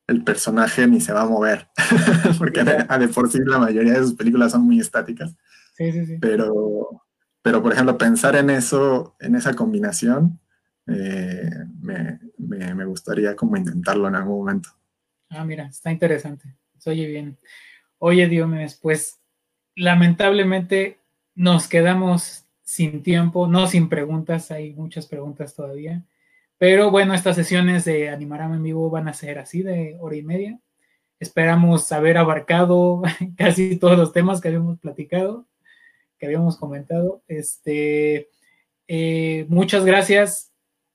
el personaje ni se va a mover, porque a de por sí la mayoría de sus películas son muy estáticas. Sí, sí, sí. Pero, pero por ejemplo, pensar en eso, en esa combinación, eh, me, me, gustaría como intentarlo en algún momento. Ah, mira, está interesante. Se oye bien. Oye, Diomedes, pues lamentablemente nos quedamos sin tiempo, no sin preguntas, hay muchas preguntas todavía. Pero bueno, estas sesiones de Animarama en vivo van a ser así de hora y media. Esperamos haber abarcado casi todos los temas que habíamos platicado, que habíamos comentado. Este, eh, muchas gracias.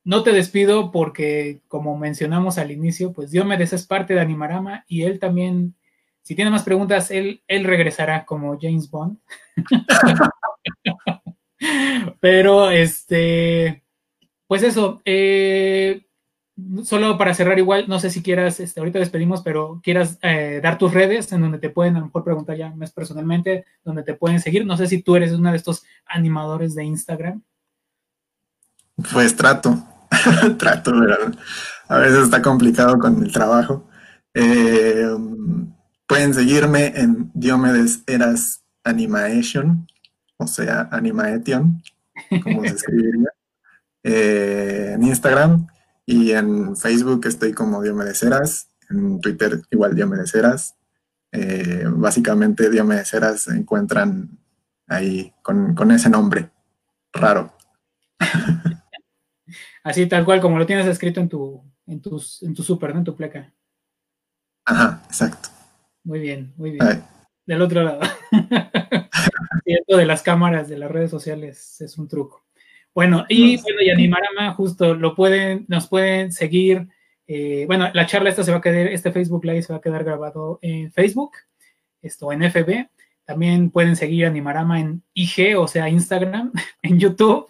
No te despido porque, como mencionamos al inicio, pues Diomedes es parte de Animarama y él también, si tiene más preguntas, él, regresará como James Bond. Pero este pues eso, eh, solo para cerrar igual, no sé si quieras, este, ahorita despedimos, pero quieras eh, dar tus redes en donde te pueden a lo mejor preguntar ya más personalmente, donde te pueden seguir. No sé si tú eres uno de estos animadores de Instagram. Pues trato, trato, pero a veces está complicado con el trabajo. Eh, pueden seguirme en Diomedes Eras Animation, o sea, Animaetion, como se escribiría. Eh, en Instagram y en Facebook estoy como Diomedes Eras, en Twitter igual Diomedes Eras. Eh, básicamente Diomedes Eras se encuentran ahí con, ese nombre raro. Así tal cual como lo tienes escrito en tu, en tus, en tu super, En tu pleca. Ajá, exacto. Muy bien, muy bien. Del otro lado. de las cámaras de las redes sociales es un truco. Bueno, y bueno, y Animarama, justo lo pueden, nos pueden seguir. Eh, bueno, la charla esta se va a quedar, este Facebook Live se va a quedar grabado en Facebook, esto en FB. También pueden seguir Animarama en IG, o sea, Instagram, en YouTube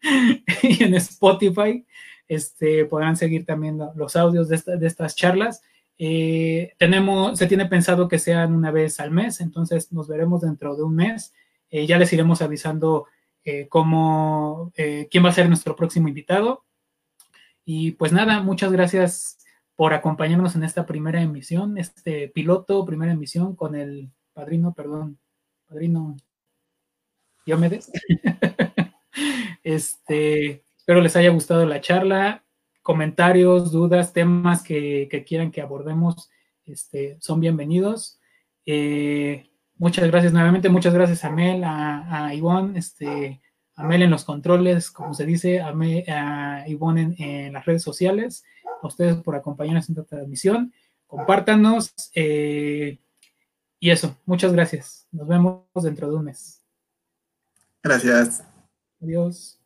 y en Spotify. Este, podrán seguir también los audios de, estas charlas. Eh, tenemos, se tiene pensado que sean una vez al mes, entonces nos veremos dentro de un mes. Eh, ya les iremos avisando eh, cómo, eh, quién va a ser nuestro próximo invitado. Y pues nada, muchas gracias por acompañarnos en esta primera emisión, este piloto, primera emisión con el padrino, perdón, padrino Diomedes. este, espero les haya gustado la charla. Comentarios, dudas, temas que, quieran que abordemos, este, son bienvenidos. Eh, Muchas gracias nuevamente, muchas gracias a Mel, a, a Ivonne, este, a Mel en los controles, como se dice, a, a Ivonne en, las redes sociales, a ustedes por acompañarnos en esta transmisión, compártanos eh, y eso, muchas gracias. Nos vemos dentro de un mes. Gracias. Adiós.